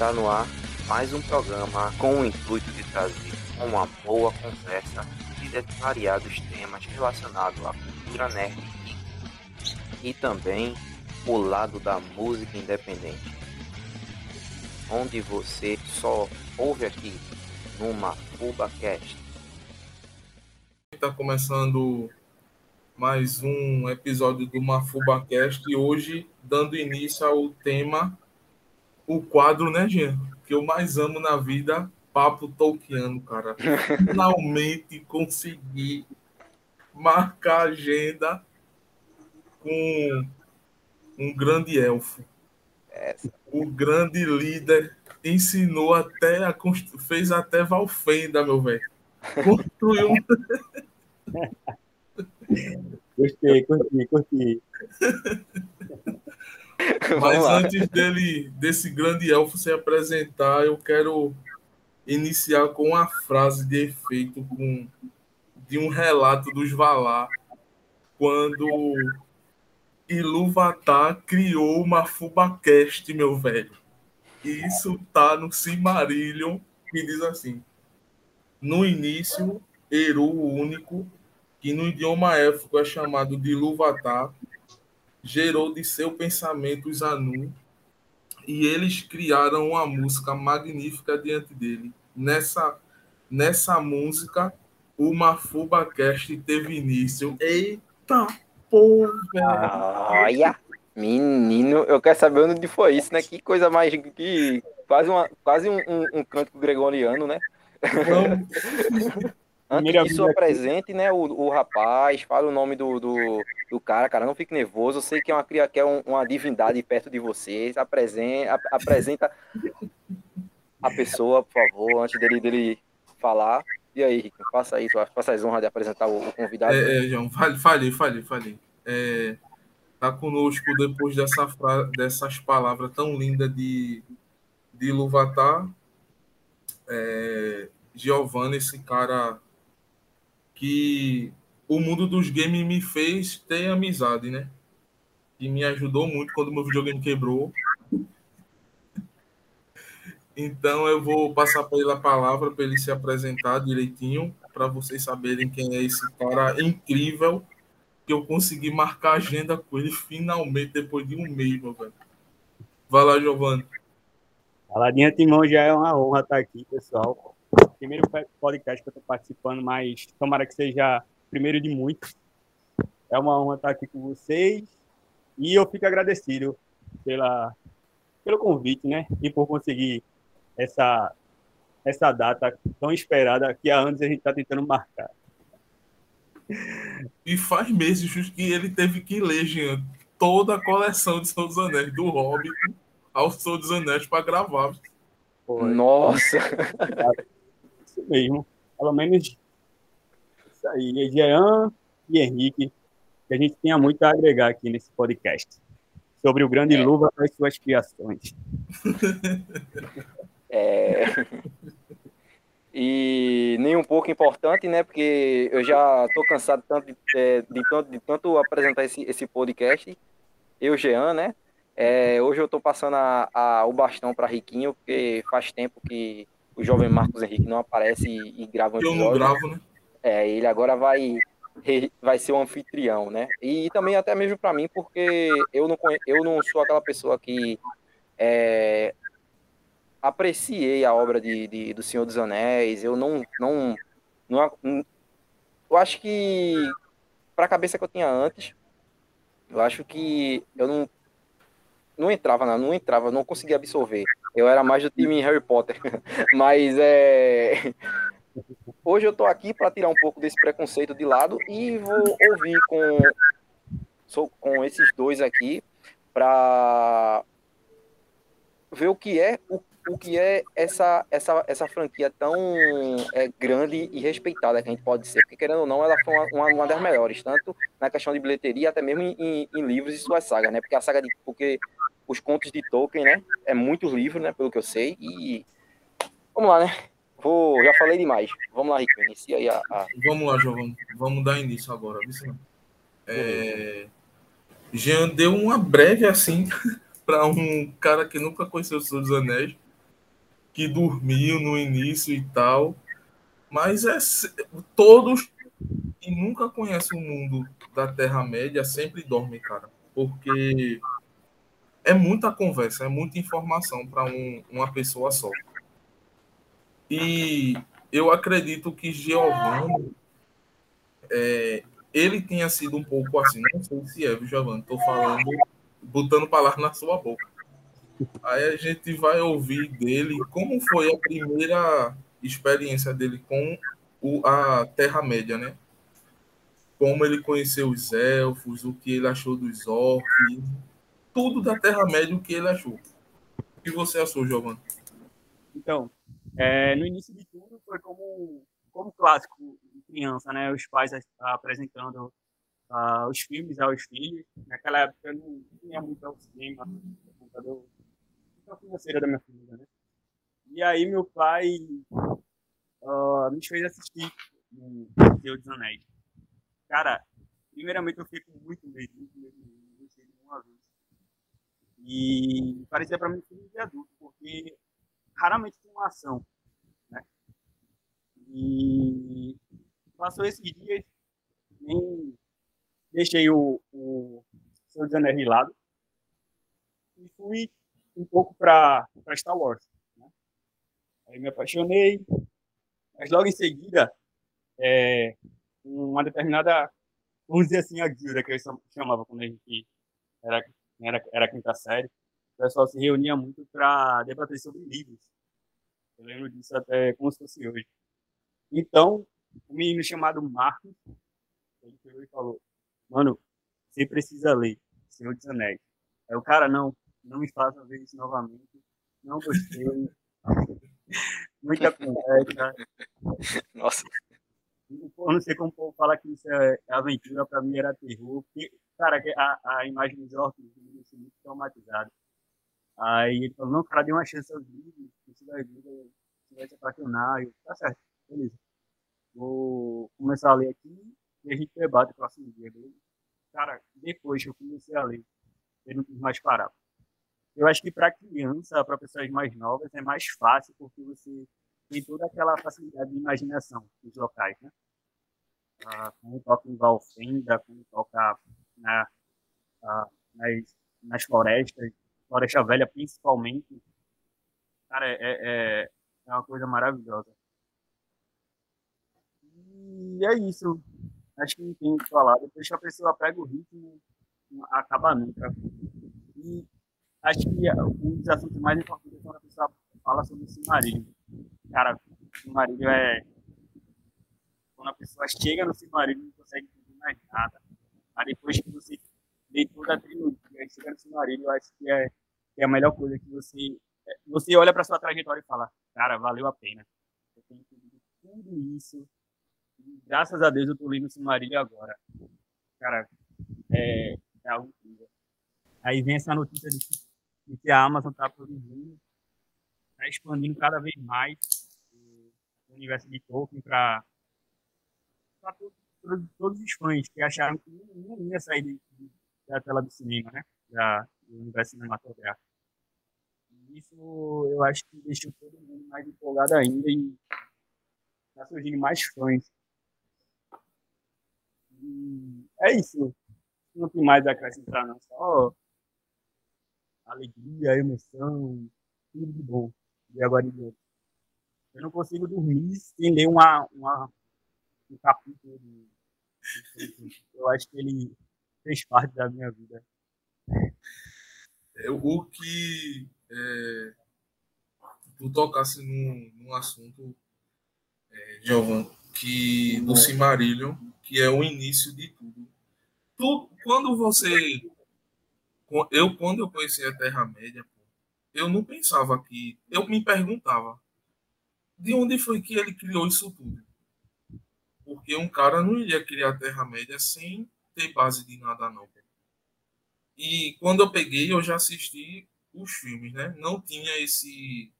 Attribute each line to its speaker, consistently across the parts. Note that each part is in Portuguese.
Speaker 1: Está no ar mais um programa com o intuito de trazer uma boa conversa de variados temas relacionados à cultura nerd e também o lado da música independente, onde você só ouve aqui numa FubaCast.
Speaker 2: Está começando mais um episódio do MafubaCast e hoje dando início ao tema, o quadro, né, Jean? Que eu mais amo na vida, Papo Tolkiano, cara. Finalmente consegui marcar agenda com um grande elfo.
Speaker 1: Essa.
Speaker 2: O grande líder ensinou até a constru... fez até Valfenda, meu velho. Construiu
Speaker 3: Gostei, curti, curti.
Speaker 2: Mas antes dele, desse grande elfo se apresentar, eu quero iniciar com uma frase de efeito com, de um relato dos Valar, quando Ilúvatar criou uma FubaCast, meu velho. E isso tá no Silmarillion, que diz assim: No início, Eru o único, que no idioma élfico é chamado de Ilúvatar, gerou de seu pensamento os Anu, e eles criaram uma música magnífica diante dele. Nessa, nessa música, o MafubaCast teve início. Eita porra!
Speaker 1: Olha, menino, eu quero saber onde foi isso, né? Que coisa mais que quase uma, quase um, um, um cântico gregoriano, né?
Speaker 2: Vamos,
Speaker 1: Antes disso,
Speaker 3: vida
Speaker 1: apresente, né, o, o rapaz, fala o nome do, do, do cara, cara, não fique nervoso, eu sei que é uma, que é um- uma divindade perto de vocês, apresenta, ap- apresenta a pessoa, por favor, antes dele, dele falar. E aí, Rick, faça aí, faça as honras de apresentar o, o convidado.
Speaker 2: É, é, João, falei, falei, falei. É, tá conosco depois dessa dessas palavras tão lindas de, de Luvatar. É, Giovanni, esse cara que o mundo dos games me fez ter amizade, né? E me ajudou muito quando meu videogame quebrou. Então eu vou passar para ele a palavra para ele se apresentar direitinho, para vocês saberem quem é esse cara incrível que eu consegui marcar agenda com ele finalmente depois de um mês, meu velho. Vai lá, Giovanni.
Speaker 3: Falar de antemão já é uma honra estar aqui, pessoal. Primeiro podcast que eu estou participando, mas tomara que seja o primeiro de muitos. É uma honra estar aqui com vocês e eu fico agradecido pela, pelo convite, né? E por conseguir essa, essa data tão esperada que há anos a gente está tentando marcar.
Speaker 2: E faz meses que ele teve que ler, Jean, toda a coleção de Senhor dos Anéis, do Hobbit ao Senhor dos Anéis, para gravar.
Speaker 1: Nossa!
Speaker 3: Isso mesmo. Pelo menos isso aí. Jean e Henrique, que a gente tinha muito a agregar aqui nesse podcast. Sobre o grande
Speaker 1: É.
Speaker 3: Luva e suas criações.
Speaker 1: É... E nem um pouco importante, né? Porque eu já tô cansado tanto de, é, de tanto, de tanto apresentar esse, esse podcast. Eu, Jean, né? É, hoje eu tô passando a, a- o bastão para Riquinho, porque faz tempo que o jovem Marcos Henrique não aparece e, e grava um
Speaker 2: Eu não
Speaker 1: episódio.
Speaker 2: gravo, né?
Speaker 1: É, ele agora vai vai ser o anfitrião, né? E também até mesmo para mim, porque eu não conhe- eu não sou aquela pessoa que é, apreciei a obra de, de- do Senhor dos Anéis. Eu não não, não não- eu acho que para a cabeça que eu tinha antes, eu acho que eu não não entrava, não, não entrava, não conseguia absorver. Eu era mais do time Harry Potter. Mas é Hoje eu tô aqui para tirar um pouco desse preconceito de lado e vou ouvir com, com esses dois aqui para ver o que é o, o que é essa, essa, essa franquia tão é, grande e respeitada que a gente pode ser. Porque, querendo ou não, ela foi uma, uma, das melhores, tanto na questão de bilheteria, até mesmo em, em- livros e suas sagas, né? Porque a saga de. Porque os contos de Tolkien, né? É muitos livros, né? Pelo que eu sei. E. Vamos lá, né? Vou, já falei demais. Vamos lá, Rico, inicia aí a. a-
Speaker 2: Vamos lá, Giovanni. Vamos dar início agora. viu? É... Jean deu uma breve assim para um cara que nunca conheceu o Senhor dos Anéis. Que dormiu no início e tal. Mas é todos que nunca conhecem o mundo da Terra-média sempre dormem, cara. Porque é muita conversa, é muita informação para um, uma pessoa só. E eu acredito que Giovanni, é, ele tenha sido um pouco assim, não sei se é, Giovanni, estou falando, botando palavras na sua boca. Aí a gente vai ouvir dele como foi a primeira experiência dele com o, a Terra-média, né? Como ele conheceu os elfos, o que ele achou dos orcs, tudo da Terra-média, o que ele achou. O que você achou, Giovanni?
Speaker 3: Então, é, no início de tudo foi como, como clássico de criança, né? Os pais apresentando uh, os filmes aos filhos. Naquela época eu não tinha muito ao cinema, computador financeira da minha família, né? E aí meu pai uh, me fez assistir o Senhor dos Anéis. Cara, primeiramente eu fiquei com muito medo, muito medo, muito medo de uma vez. E parecia para mim filme de adulto, porque raramente tem uma ação, né? E passou esses dias, nem deixei o, o Senhor dos Anéis de lado e fui um pouco para Star Wars. Né? Aí me apaixonei, mas logo em seguida, é, uma determinada, vamos dizer assim, a guilda que eu chamava quando a gente era, era, era quinta série, o pessoal se reunia muito para debater sobre livros. Eu lembro disso até como se fosse hoje. Então, um menino chamado Marcos, ele pegou e falou, mano, você precisa ler Senhor dos Anéis. Aí o cara, não, não me faça ver isso novamente. Não gostei. Muita conversa.
Speaker 1: Nossa.
Speaker 3: Eu não sei como o povo fala que isso é aventura, pra mim era terror. Porque, cara, a, a imagem dos orcs me deixou muito traumatizado. Aí ele falou, não, cara, dê uma chance aos vídeos, isso vai vir, você vai se apaixonar. Eu, tá certo, beleza. Vou começar a ler aqui e a gente debate o próximo dia, beleza? Cara, depois que eu comecei a ler, eu não quis mais parar. Eu acho que para criança, para pessoas mais novas, é mais fácil porque você tem toda aquela facilidade de imaginação dos locais, né? Ah, como toca em Valfenda, como toca na, ah, nas, nas florestas, Floresta Velha principalmente. Cara, é, é, é uma coisa maravilhosa. E é isso. Acho que não tem o que falar. Depois que a pessoa pega o ritmo, acaba nunca. E acho que um dos assuntos mais importantes é quando a pessoa fala sobre o Silmarillion. Cara, o Silmarillion é. Quando a pessoa chega no Silmarillion, não consegue entender mais nada. Mas depois que você lê toda a trilogia e chega no Silmarillion, eu acho que é, que é a melhor coisa que você. É, você olha para sua trajetória e fala: Cara, valeu a pena. Eu tenho entendido tudo isso. Graças a Deus eu tô lendo o Silmarillion agora. Cara, é, é algo incrível. Aí vem essa notícia de que e que a Amazon está produzindo, está expandindo cada vez mais o universo de Tolkien para todos, todos os fãs que acharam que não, ia sair de, de, da tela do cinema, né? Da, do universo cinematográfico. Isso eu acho que deixou todo mundo mais empolgado ainda e está surgindo mais fãs. E é isso. Não tem mais a acrescentar, não. Só alegria, emoção, tudo de bom. E agora Eu não consigo dormir sem ler uma, uma, um capítulo. De... Eu acho que ele fez parte da minha vida.
Speaker 2: É, o que é, tu tocasse num, num assunto, é, Giovanni, que do Cimarillion, que é o início de tudo. Tu, quando você eu quando eu conheci a Terra Média, eu não pensava que, eu me perguntava de onde foi que ele criou isso tudo? Porque um cara não iria criar a Terra Média sem ter base de nada não. E quando eu peguei, eu já assisti os filmes, né? Não tinha esse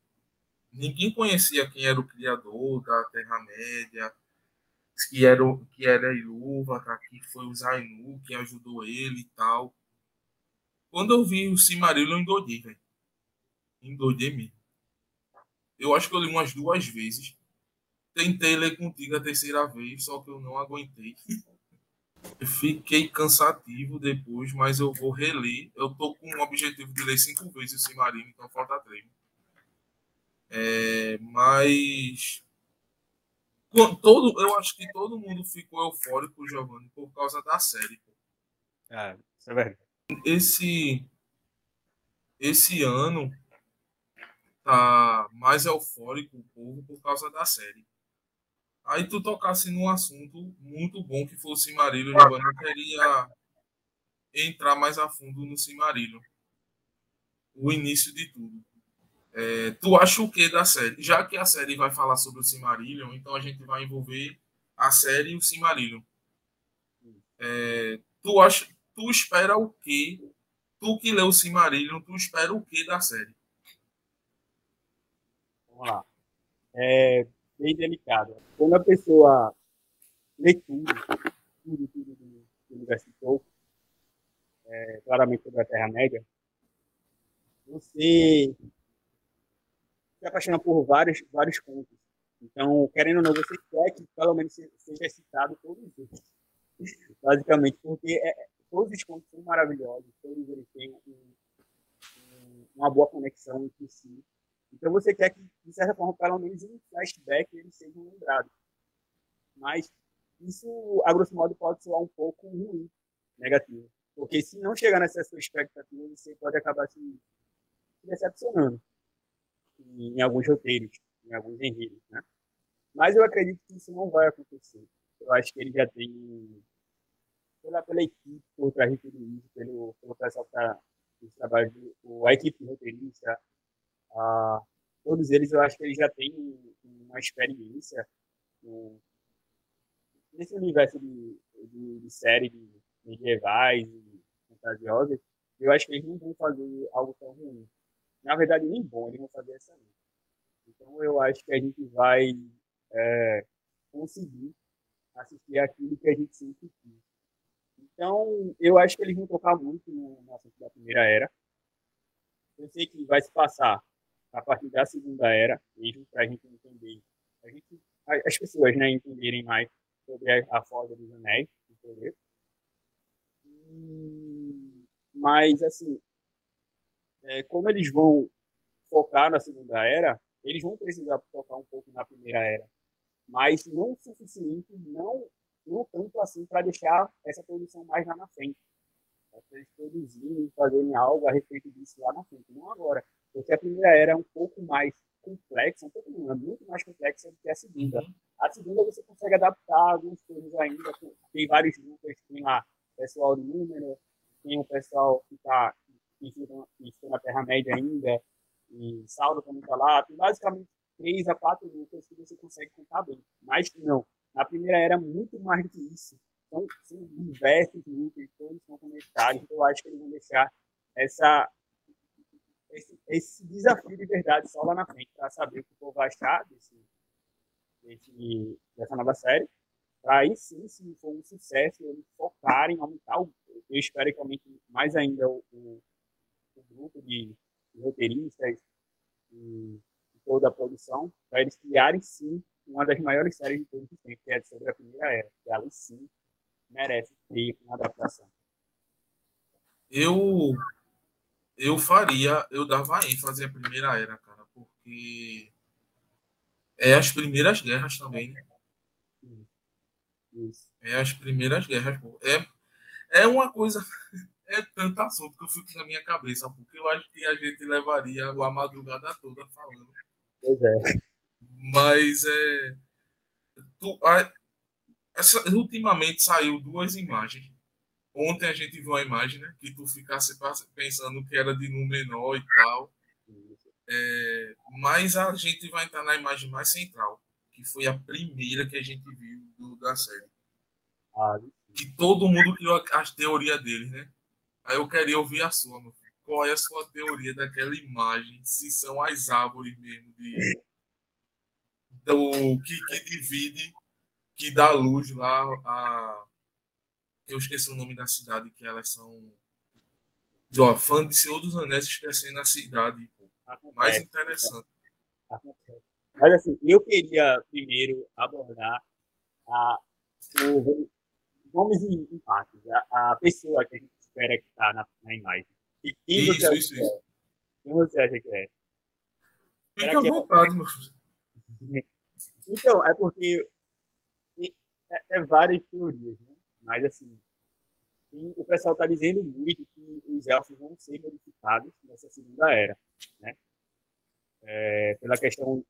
Speaker 2: ninguém conhecia quem era o criador da Terra Média, que era que era Ilúvatar, que foi o Zainu que ajudou ele e tal. Quando eu vi o Cimarillion, eu endoidei, velho. Endoidei mesmo. Eu acho que eu li umas duas vezes. Tentei ler contigo a terceira vez, só que eu não aguentei. Fiquei cansativo depois, mas eu vou reler. Eu tô com o objetivo de ler cinco vezes o Cimarino, então falta três. É, mas todo, eu acho que todo mundo ficou eufórico, Giovanni, por causa da série.
Speaker 3: É, isso é verdade.
Speaker 2: Esse, esse ano tá mais eufórico o povo por causa da série. Aí tu tocasse num assunto muito bom que foi o Cimarilho. Eu queria entrar mais a fundo no Cimarilho. O início de tudo. É, tu acha o que da série? Já que a série vai falar sobre o Silmarillion, então a gente vai envolver a série e o Silmarillion. É, tu acha, tu espera o que? Tu que leu o Silmarillion, tu espera o que da série?
Speaker 3: Vamos lá. É bem delicado. Quando a pessoa lê tudo, tudo, tudo do universo Tolkien, é, claramente sobre a Terra-média, você se apaixona por vários, vários pontos. Então, querendo ou não, você quer que pelo menos seja citado todos eles. Basicamente, porque é, todos os contos são maravilhosos, todos eles têm um, um, uma boa conexão entre si. Então, você quer que, de certa forma, pelo menos em flashback, eles sejam lembrados. Mas isso, a grosso modo, pode soar um pouco ruim, negativo. Porque se não chegar nessa sua expectativa, você pode acabar se decepcionando em alguns roteiros, em alguns enredos, né? Mas eu acredito que isso não vai acontecer. Eu acho que ele já tem, pela, pela equipe por trás de tudo isso, pelo, pelo pessoal que está trabalho, a equipe roteirista, a, todos eles eu acho que eles já têm uma experiência nesse universo de, de, de série de medievais e fantasiosas. Eu acho que eles não vão fazer algo tão ruim na verdade, nem bom, eles vão fazer essa linha. Então, eu acho que a gente vai é, conseguir assistir aquilo que a gente sempre quis. Então, eu acho que eles vão tocar muito no, da primeira era. Eu sei que vai se passar a partir da segunda era, mesmo para a gente entender, a gente, as pessoas né, entenderem mais sobre a, a Forja dos Anéis? Mas, assim, é, como eles vão focar na segunda era, eles vão precisar focar um pouco na primeira era, mas não o suficiente, não, não tanto assim para deixar essa produção mais lá na frente. Para eles produzirem, fazerem algo a respeito disso lá na frente, não agora. Porque a primeira era é um pouco mais complexa, um pouco não, é muito mais complexa do que a segunda. Uhum. A segunda você consegue adaptar algumas coisas ainda, tem vários grupos, tem lá pessoal de número, tem o pessoal que está que na Terra-média ainda, e Saulo também está lá. Tem basicamente três a quatro núcleos que você consegue contar bem. Mas não. Na primeira era, muito mais do que isso. Então, são diversos núcleos, todos estão conectados. Então, eu acho que eles vão deixar essa, esse, esse desafio de verdade só lá na frente, para saber o que o povo vai achar desse, desse, dessa nova série. Para aí sim, se for um sucesso, eles focarem, aumentar o. Eu espero que aumente mais ainda o, o um grupo de, de roteiristas e, toda a produção, para eles criarem sim uma das maiores séries de todos os tempos, que é sobre a Primeira Era, que ela sim merece ter uma adaptação.
Speaker 2: Eu eu faria, eu dava ênfase à Primeira Era, cara, porque é as primeiras guerras também, né? Isso. É as primeiras guerras. É, é uma coisa é tanto assunto que eu fico na minha cabeça, porque eu acho que a gente levaria a madrugada toda falando.
Speaker 3: Pois é.
Speaker 2: Mas é. Tu, a, essa, ultimamente saiu duas imagens. Ontem a gente viu uma imagem, né? Que tu ficasse pensando que era de Númenor e tal. É, mas a gente vai entrar na imagem mais central, que foi a primeira que a gente viu do, da série.
Speaker 3: Ah,
Speaker 2: que todo mundo criou as teorias deles, né? Aí eu queria ouvir a sua, meu filho. Qual é a sua teoria daquela imagem? Se são as árvores mesmo de, do que, que divide, que dá luz lá a. Eu esqueci o nome da cidade, que elas são. Ó, fã de Senhor dos Anéis esquecendo a cidade. Pô. Mais interessante.
Speaker 3: Mas assim, eu queria primeiro abordar a, o, nomes e impactos, a, a pessoa que a gente espera que está na, na imagem.
Speaker 2: E quem isso, você isso, isso.
Speaker 3: Quem você acha que é?
Speaker 2: Fica à é vontade, meu
Speaker 3: Então, é porque é, é várias teorias, né? Mas assim, o pessoal está dizendo muito que os elfos vão ser modificados nessa segunda era, né? É, pela questão,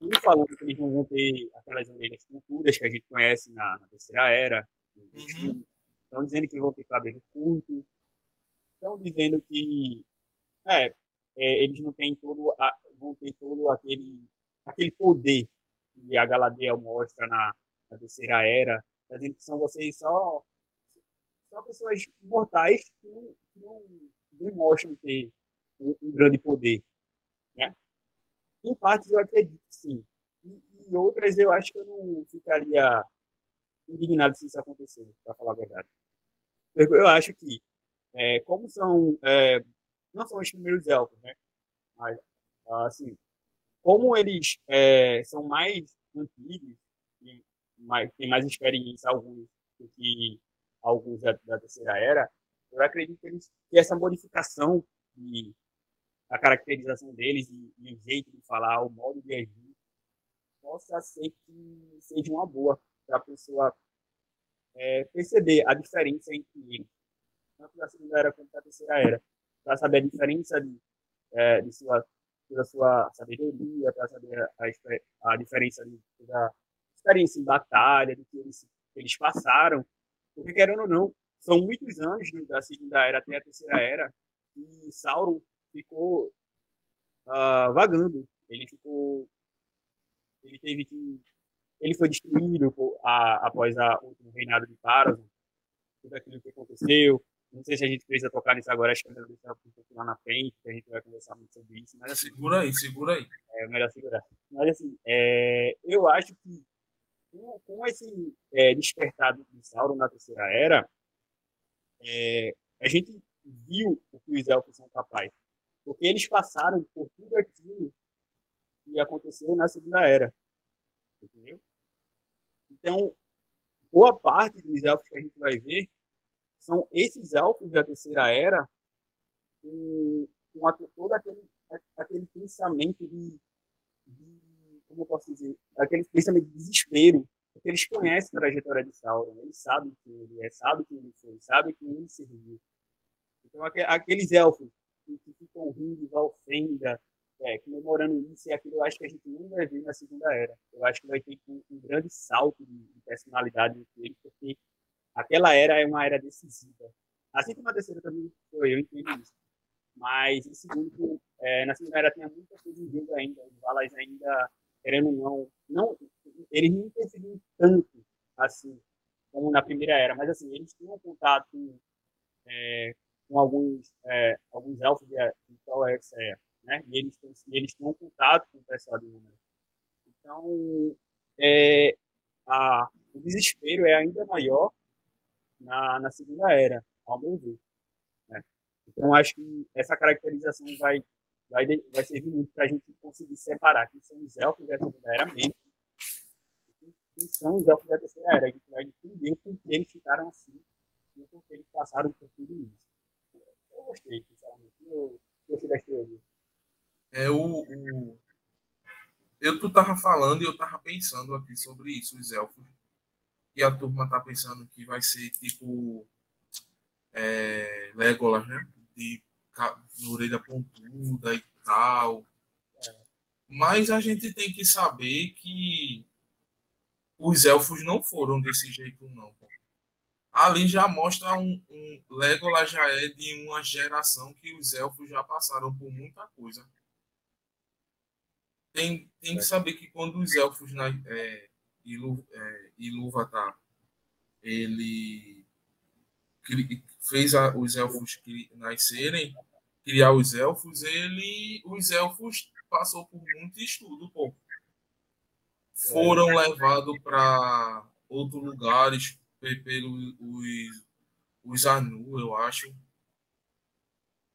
Speaker 3: um falando que eles não vão ter aquelas orelhas culturas que a gente conhece na, na terceira era, uhum. estão dizendo que vão ter cabelo curto, estão dizendo que é, é, eles não têm todo, a, vão ter todo aquele, aquele poder que a Galadriel mostra na, na terceira era, que são vocês só, só pessoas mortais que não, não demonstram ter um, um grande poder, né? Em partes eu acredito sim. E, e outras eu acho que eu não ficaria indignado se isso acontecer, para falar a verdade. Eu acho que, é, como são, é, não são os primeiros elfos, né? Mas, assim, como eles é, são mais antigos, e mais, têm mais experiência alguns do que alguns da, da terceira era, eu acredito que, eles, que essa modificação de a caracterização deles e, o jeito de falar, o modo de agir, possa ser que seja uma boa para a pessoa é, perceber a diferença entre eles, tanto da segunda era quanto da terceira era, para saber a diferença de, é, de sua, da sua sabedoria, para saber a, a diferença da experiência em batalha, do que eles, eles passaram, porque querendo ou não, são muitos anos da segunda era até a terceira era, e Sauron ficou uh, vagando. Ele ficou. Ele teve que. Ele foi destruído a, após a, o reinado de Parazon, tudo aquilo que aconteceu. Não sei se a gente precisa tocar nisso agora, acho que é melhor deixar um pouco lá na frente, que a gente vai conversar muito sobre isso. Mas,
Speaker 2: assim, segura aí, segura aí.
Speaker 3: É melhor segurar. Mas assim, é, eu acho que com, com esse é, despertar do Sauron na terceira era, é, a gente viu o que os elfos são capazes. Porque eles passaram por tudo aquilo que aconteceu na Segunda Era. Entendeu? Então, boa parte dos elfos que a gente vai ver são esses elfos da Terceira Era com, com todo aquele, aquele pensamento de, de, como eu posso dizer, aquele pensamento de desespero, porque eles conhecem a trajetória de Sauron, eles sabem quem ele é, sabem quem ele foi, sabem quem ele serviu. Então, aqueles elfos que, que ficam rindo, ofenda, é, comemorando isso e aquilo, eu acho que a gente não vai ver na segunda era. Eu acho que vai ter um, um grande salto de, de personalidade dele, porque aquela era é uma era decisiva. Assim como a terceira também foi, eu entendo isso. Mas em segundo, é, na segunda era tinha muita coisa em jogo ainda. Os Valas ainda, querendo ou não, não, eles não interferiam tanto assim como na primeira era, mas assim, eles tinham contato é, com alguns, é, alguns elfos de, de Toexia, né? E eles, e eles tinham contato com o pessoal de número. Então, é, a, o desespero é ainda maior na, na segunda era, ao meu ver. Né? Então, acho que essa caracterização vai, vai, vai servir muito para a gente conseguir separar quem são os elfos da segunda era mesmo quem são os elfos da terceira era. A gente vai entender por que eles ficaram assim e por que eles passaram por tudo isso eu gostei, sinceramente. Eu gostei das teorias.
Speaker 2: É o, o... Eu tu tava falando e eu tava pensando aqui sobre isso, os elfos. E a turma tá pensando que vai ser tipo é, Legolas, né? De orelha pontuda e tal. Mas a gente tem que saber que os elfos não foram desse jeito, não ali já mostra um, um Legolas já é de uma geração que os elfos já passaram por muita coisa. Tem, tem que é. saber que quando os elfos na, é, Ilúvatar ele fez a, os elfos nascerem, criar os elfos, ele os elfos passou por muito estudo, pô. Foram é. levados para outros lugares, pelos os, os Anu, eu acho.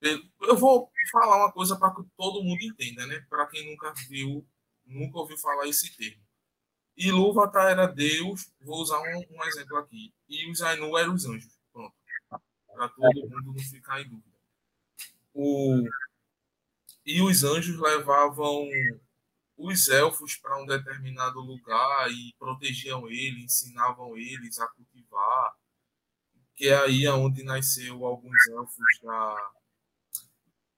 Speaker 2: Eu vou falar uma coisa para que todo mundo entenda, né? Para quem nunca viu nunca ouviu falar esse termo. Ilúvatar era Deus, vou usar um, um exemplo aqui. E os Ainu eram os anjos. Pronto. Para todo mundo não ficar em dúvida. O... E os anjos levavam os elfos para um determinado lugar e protegiam eles, ensinavam eles a cultivar. Que é aí onde nasceu alguns elfos da,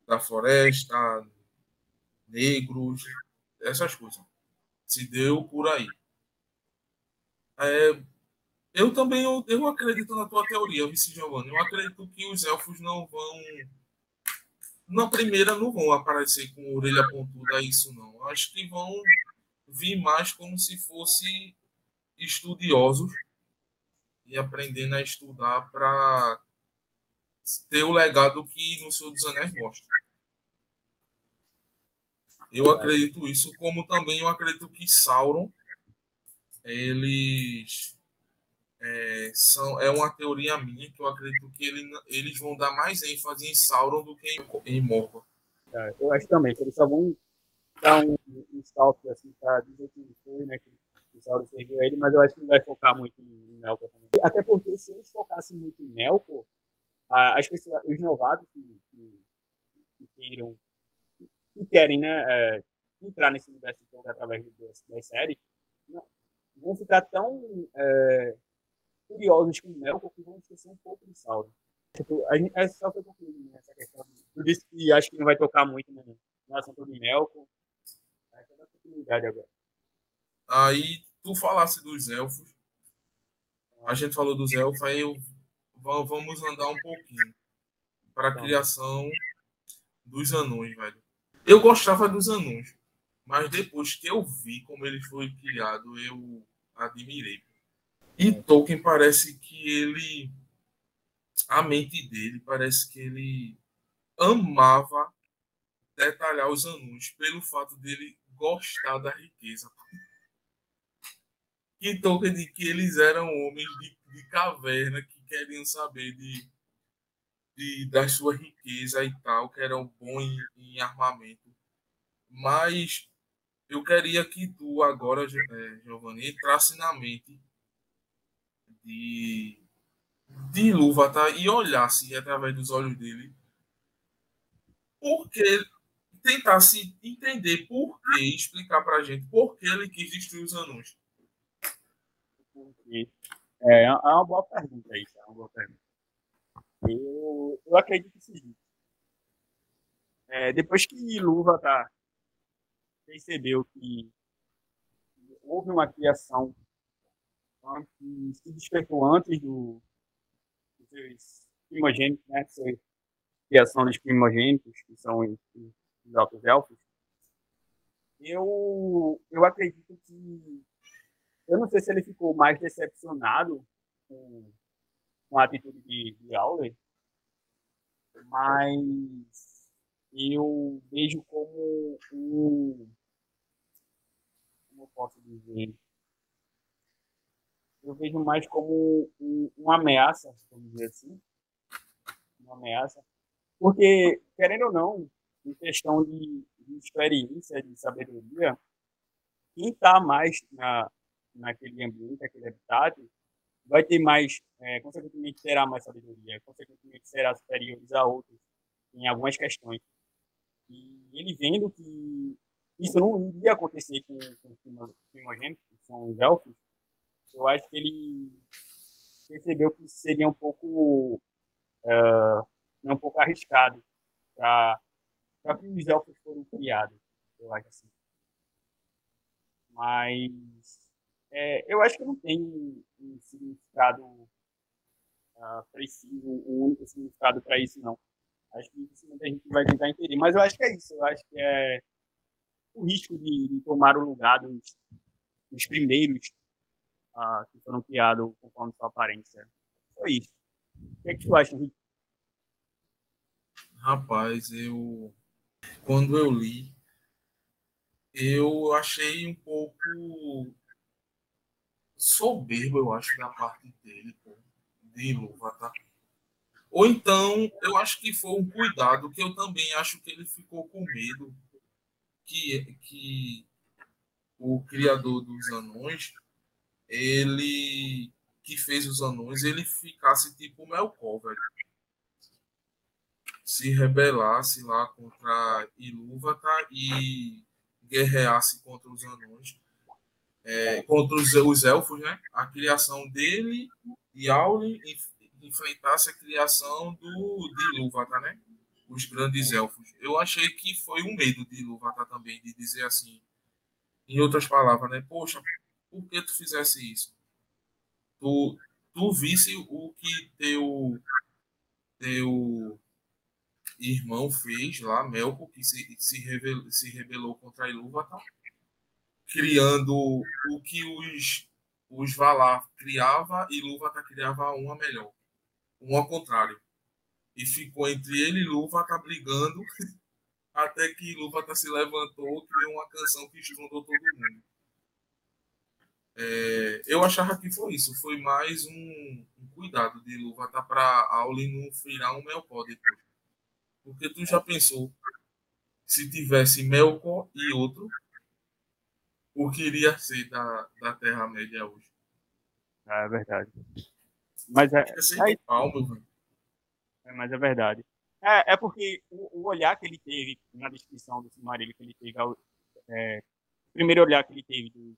Speaker 2: da floresta, negros, essas coisas. Se deu por aí. É, eu também eu, eu acredito na tua teoria, Vici Giovanni. Eu acredito que os elfos não vão. Na primeira não vão aparecer com orelha pontuda, isso não. Eu acho que vão vir mais como se fosse estudiosos e aprendendo a estudar para ter o legado que no Senhor dos Anéis mostra. Eu acredito isso, como também eu acredito que Sauron eles é, são, é uma teoria minha que eu acredito que ele, eles vão dar mais ênfase em Sauron do que em, em.
Speaker 3: É, eu acho também que eles só vão dar um, um salto assim para dizer que foi, né? Que o Sauron serviu ele, mas eu acho que não vai focar muito em Melkor também. Até porque se eles focassem muito em Melkor, as pessoas, os novatos que, que, que queiram que querem né, é, entrar nesse universo através das, das séries, vão ficar tão é, curiosos com o Melkor que vão esquecer um pouco de Sauron. Tipo, a gente, essa só foi concluída nessa questão. Por isso que acho que não vai tocar muito no, no assunto do Melkor. Vai ter oportunidade agora.
Speaker 2: Aí, tu falasse dos elfos. A gente falou dos elfos, aí eu, vamos andar um pouquinho para a criação dos anões, velho. Eu gostava dos anões, mas depois que eu vi como ele foi criado, eu admirei. E Tolkien parece que ele. A mente dele parece que ele amava detalhar os anões pelo fato dele gostar da riqueza. E Tolkien de que eles eram homens de, de caverna que queriam saber de, de, da sua riqueza e tal, que eram bons em, em armamento. Mas eu queria que tu agora, é, Giovanni, entrasse na mente de, de Luva, tá? E olhasse através dos olhos dele. Porque tentasse entender por que, explicar pra gente por que ele quis destruir os anões.
Speaker 3: É, é uma boa pergunta isso, é uma boa pergunta. Eu, eu acredito seguinte. É, depois que Luva tá percebeu que houve uma criação que se despertou antes do, dos primogênitos, né? Criação dos primogênitos, que são os, os altos elfos. Eu, eu acredito que. Eu não sei se ele ficou mais decepcionado com, com a atitude de, de Auler, mas eu vejo como um, como eu posso dizer, eu vejo mais como um, uma ameaça, vamos dizer assim, uma ameaça, porque, querendo ou não, em questão de, de experiência, de sabedoria, quem está mais na, naquele ambiente, naquele habitat, vai ter mais, é, consequentemente terá mais sabedoria, consequentemente será superior a outros em algumas questões. E ele vendo que isso não iria acontecer com, com os primogênitos, que são os elfos, eu acho que ele percebeu que seria um pouco uh, um pouco arriscado para que os elfos foram criados, eu acho assim. Mas é, eu acho que não tem um, um significado uh, preciso, um único significado para isso, não. Acho que a gente vai tentar entender. Mas eu acho que é isso. Eu acho que é o risco de, de tomar o lugar dos, dos primeiros uh, que foram criados conforme sua aparência. Foi isso. O que, é que tu acha, Rick?
Speaker 2: Rapaz, eu. Quando eu li, eu achei um pouco soberbo, eu acho, da parte dele, pô, de luva, tá? Ou então, eu acho que foi um cuidado que eu também acho que ele ficou com medo que, que o criador dos anões, ele que fez os anões, ele ficasse tipo Melkor, velho. Se rebelasse lá contra Ilúvatar e guerreasse contra os anões, é, contra os, os, elfos, né? A criação dele e Auli enfrentasse a criação do, de Ilúvatar, né? Os grandes elfos. Eu achei que foi um medo de Ilúvatar também, de dizer assim, em outras palavras, né? Poxa, por que tu fizesse isso? Tu, tu visse o que teu, teu irmão fez lá, Melco, que se, se, rebelou, se rebelou contra Ilúvatar, criando o que os, os Valar criava e Ilúvatar criava uma melhor. Um ao contrário. E ficou entre ele e Ilúvatar brigando até que Ilúvatar se levantou, criou uma canção que estrondou todo mundo. É, eu achava que foi isso, foi mais um, um cuidado de Ilúvatar para Auli não virar um Melkor depois. Porque tu já pensou se tivesse Melkor e outro, o que iria ser da, da Terra-média hoje?
Speaker 3: É verdade. Mas é.
Speaker 2: É, palmo,
Speaker 3: é, mas é verdade. É, é porque o, o, olhar que ele teve na descrição do Silmarillion, que ele teve, é, o primeiro olhar que ele teve do,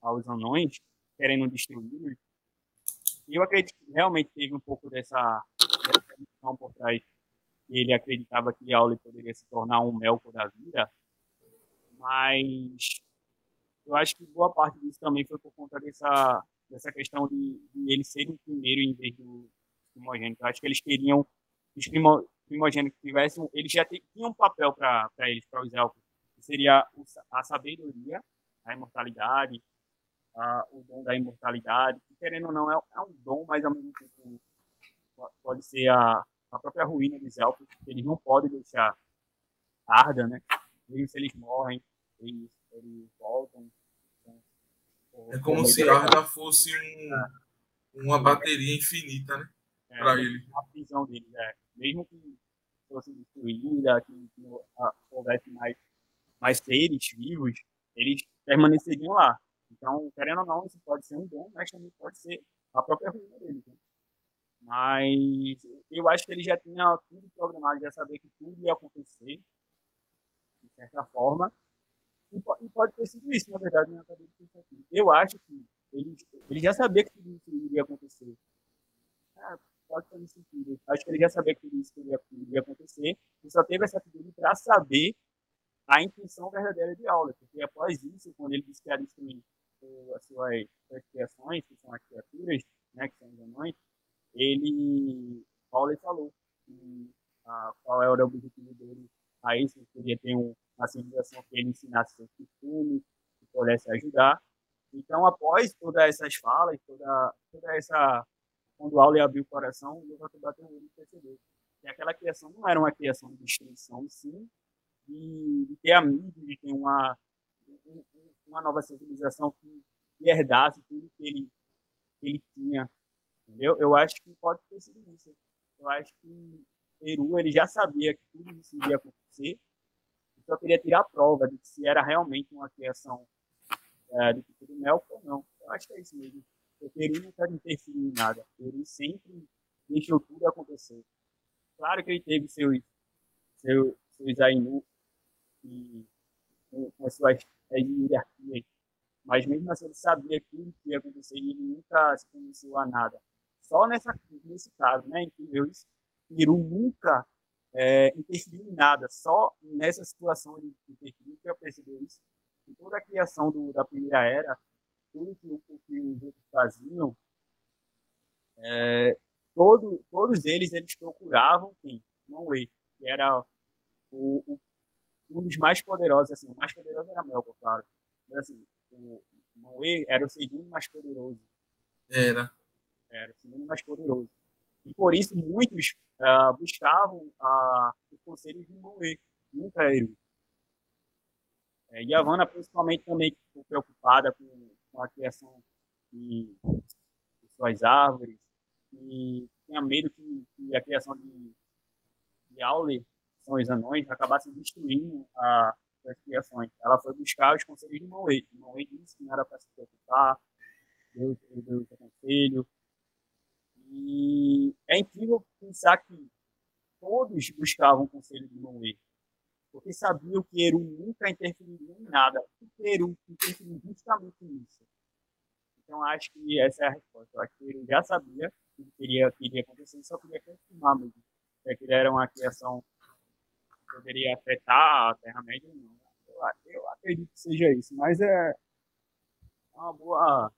Speaker 3: aos anões, querendo destruí-los, eu acredito que realmente teve um pouco dessa, dessa por trás. Ele acreditava que Auli poderia se tornar um Melkor da vida, mas eu acho que boa parte disso também foi por conta dessa, dessa questão de, de ele ser o primeiro em vez do primogênito. Eu acho que eles queriam os primo, primogênitos tivessem, eles já tinham um papel para eles, para os elfos, que seria a sabedoria, a imortalidade, a, o dom da imortalidade, que querendo ou não é, é, um dom, mas ao mesmo tempo pode ser a, a própria ruína dos elfos, que eles não podem deixar arda, né? Mesmo se eles morrem, eles, eles voltam.
Speaker 2: Então, é como se Arda fosse um, é. uma bateria infinita, né? É, para ele.
Speaker 3: A visão deles, é mesmo que fosse destruída, que, que houvesse mais, mais seres vivos, eles permaneceriam lá. Então, querendo ou não, isso pode ser um dom, mas também pode ser a própria ruína deles. Né? Mas eu acho que ele já tinha tudo programado, já sabia que tudo ia acontecer, de certa forma. E pode ter sido isso, na verdade, na cabeça Eu acho que ele, ele já sabia que tudo isso iria acontecer. É, pode fazer sentido. Acho que ele já sabia que isso iria, iria acontecer e só teve essa atitude para saber a intenção verdadeira de aula, porque após isso, quando ele disse que ia destruir as suas, criações, que são as criaturas, né, que são os anões, ele, Paulo falou que, a, qual era o objetivo dele a isso, ele queria ter um, uma civilização que ele ensinasse seus costumes, que pudesse ajudar. Então, após todas essas falas, toda, toda essa quando o Aule abriu o coração, o olho e percebeu que aquela criação não era uma criação de destruição, sim de, de ter amigos, de ter uma, uma nova civilização que, herdasse tudo que ele, que ele tinha. Entendeu? Eu acho que pode ter sido isso. Eu acho que Peru ele já sabia que tudo isso iria acontecer, só queria tirar a prova de se era realmente uma criação é, do Mel ou não. Eu acho que é isso mesmo. O Peru nunca interferiu em nada. O Peru sempre deixou tudo acontecer. Claro que ele teve seus, seus, seus Ainu e com as suas hierarquias, mas mesmo assim ele sabia que ia acontecer e ele nunca se conheceu a nada. Só nessa, nesse caso, né, em que Deus, Peru nunca é, interferiu em nada, só nessa situação ele interferiu, que eu percebi isso. Em toda a criação do, da primeira era, tudo que, que os outros faziam, é, todo, todos eles eles procuravam quem? Noé, que era o, o, um dos mais poderosos, assim, o mais poderoso era Melkor, claro. Mas assim, o era o segundo mais poderoso.
Speaker 2: Era.
Speaker 3: Era o segundo mais poderoso. E por isso muitos uh, buscavam uh, os conselhos de Noé, nunca ele. É, e a Havana, principalmente, também ficou preocupada com a criação de, de suas árvores, e tinha medo que, que, a criação de, de Aule, são os anões, acabasse destruindo a, das criações. Ela foi buscar os conselhos de Mauê. Mauê disse que não era para se preocupar, deu, deu o conselho. E é incrível pensar que todos buscavam o conselho de Mauê, porque sabiam que Eru nunca interferiria em nada. E Eru interferiu justamente nisso. Então, acho que essa é a resposta. Eu acho que Eru já sabia o que iria, que iria acontecer, só queria confirmar mesmo. que ele era uma criação que poderia afetar a Terra-média, não. Eu, eu acredito que seja isso, mas é uma boa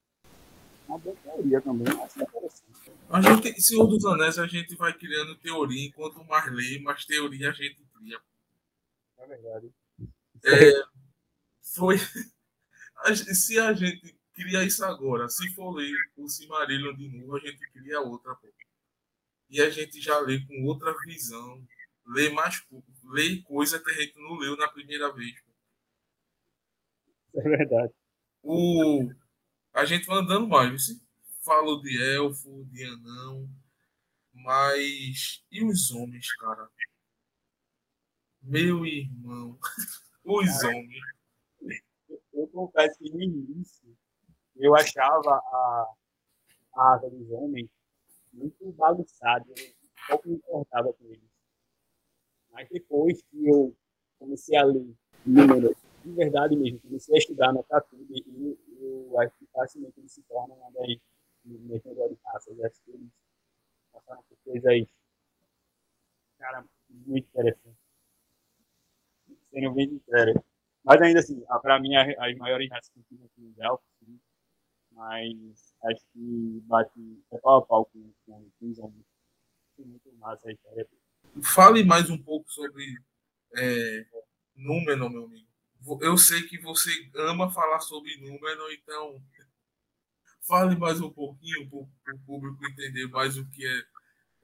Speaker 3: uma boa teoria também, interessante.
Speaker 2: A gente, Senhor dos Anéis, a gente vai criando teoria, enquanto mais lê, mais teoria a gente cria.
Speaker 3: É verdade.
Speaker 2: É, foi. Se a gente cria isso agora, se for ler o Cimarillion de novo, a gente cria outra. Pô. E a gente já lê com outra visão, lê mais lê coisa que a gente não leu na primeira vez. Pô.
Speaker 3: É verdade.
Speaker 2: O, a gente vai andando mais. Você falou de elfo, de anão, mas e os homens, cara? Meu irmão, os homens.
Speaker 3: Eu confesso que no início eu achava a, a asa dos homens muito bagunçada, eu pouco me importava com eles. Mas depois que eu comecei a ler números, de verdade mesmo, comecei a estudar, anotar tudo, e eu acho que facilmente eles se tornam uma das minhas melhores raças. Acho que eles passaram por coisas, cara, muito interessantes. Sendo bem sincero. Mas ainda assim, para mim, as maiores tive os elfos, sim. Mas acho que bate é pau a pau com, com, com os homens. Muito massa a história.
Speaker 2: Fale mais um pouco sobre é, meu amigo eu sei que você ama falar sobre número, então fale mais um pouquinho para o público entender mais o que é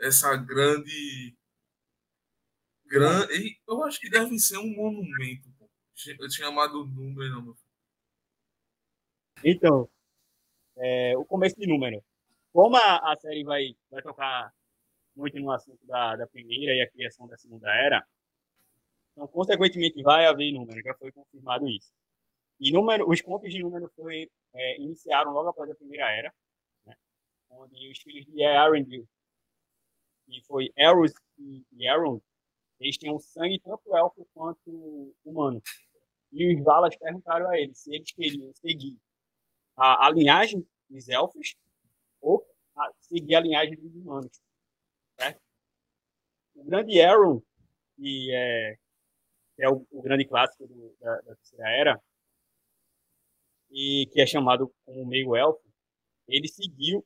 Speaker 2: essa grande. Grande eu acho que deve ser um monumento pô, chamado número.
Speaker 3: Então, é, o começo de número. Como a, a série vai, vai tocar muito no assunto da, da primeira e a criação da segunda era, então, consequentemente, vai haver número, já foi confirmado isso. E número, os contos de número foi, é, iniciaram logo após a Primeira Era, né, onde os filhos de Arendil, que foi Eros e Aaron, eles tinham sangue tanto elfo quanto humano. E os Valas perguntaram a eles se eles queriam seguir a, a linhagem dos elfos ou a, seguir a linhagem dos humanos. Certo? O grande Aaron, que é que é o, o grande clássico do, da, da terceira era, e que é chamado como meio elfo, ele seguiu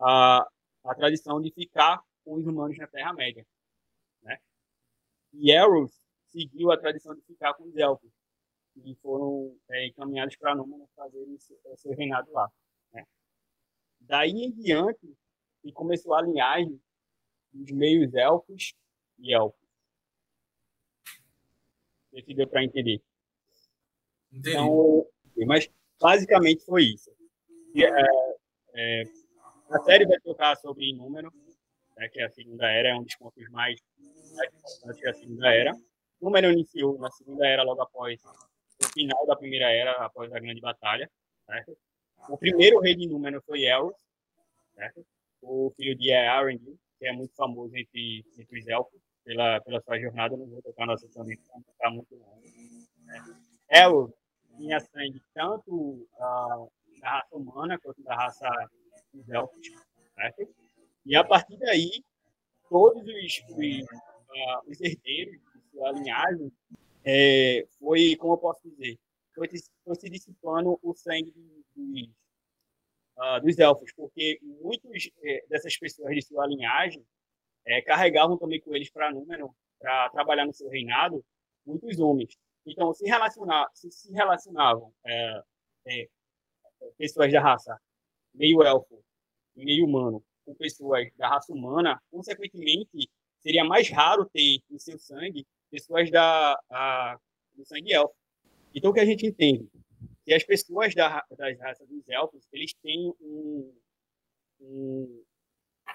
Speaker 3: a, a tradição de ficar com os humanos na Terra-média. E Eros seguiu a tradição de ficar com os elfos, e foram é, encaminhados para Númenor fazer seu, seu reinado lá. Né? Daí em diante, e começou a linhagem dos meios elfos e elfos ver se deu para entender.
Speaker 2: Entendi. Então,
Speaker 3: mas basicamente foi isso. E, é, é, a série vai tocar sobre número, né, que é a Segunda Era, é um dos pontos mais, da Segunda Era. Número iniciou na Segunda Era logo após o final da Primeira Era, após a Grande Batalha. Certo? O primeiro rei de número foi Elros, certo? o filho de Arendil, que é muito famoso entre, entre os elfos pela, pela sua jornada, não vou tocar nossa também, para ficar muito longo. Né? El tinha sangue tanto uh, da raça humana quanto da raça dos elfos. Certo? E a partir daí, todos os, os, uh, os herdeiros de sua linhagem é, foi, como eu posso dizer, foi, foi se dissipando o sangue dos, uh, dos elfos, porque muitas é, dessas pessoas de sua linhagem é, carregavam também com eles para número, para trabalhar no seu reinado, muitos homens. Então, se, relacionar, se, se relacionavam é, é, pessoas da raça meio elfo e meio humano com pessoas da raça humana, consequentemente, seria mais raro ter em seu sangue pessoas da, a, do sangue elfo. Então, o que a gente entende? Que as pessoas da, das raças dos elfos, eles têm um, um,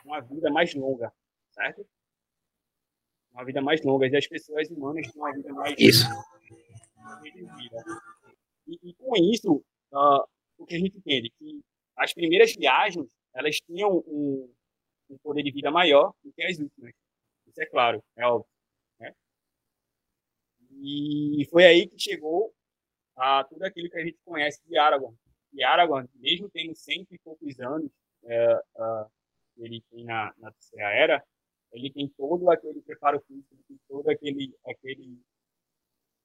Speaker 3: uma vida mais longa, certo? Uma vida mais longa. E as pessoas humanas têm uma vida mais.
Speaker 1: Isso.
Speaker 3: E, e com isso, uh, o que a gente entende? Que as primeiras viagens, elas tinham um, um poder de vida maior do que as últimas. Isso é claro, é óbvio. Né? E foi aí que chegou a tudo aquilo que a gente conhece de Aragorn. E Aragorn, mesmo tendo cento e poucos anos, é, uh, ele tem na, na terceira era, ele tem todo aquele preparo físico, ele tem todo aquele, aquele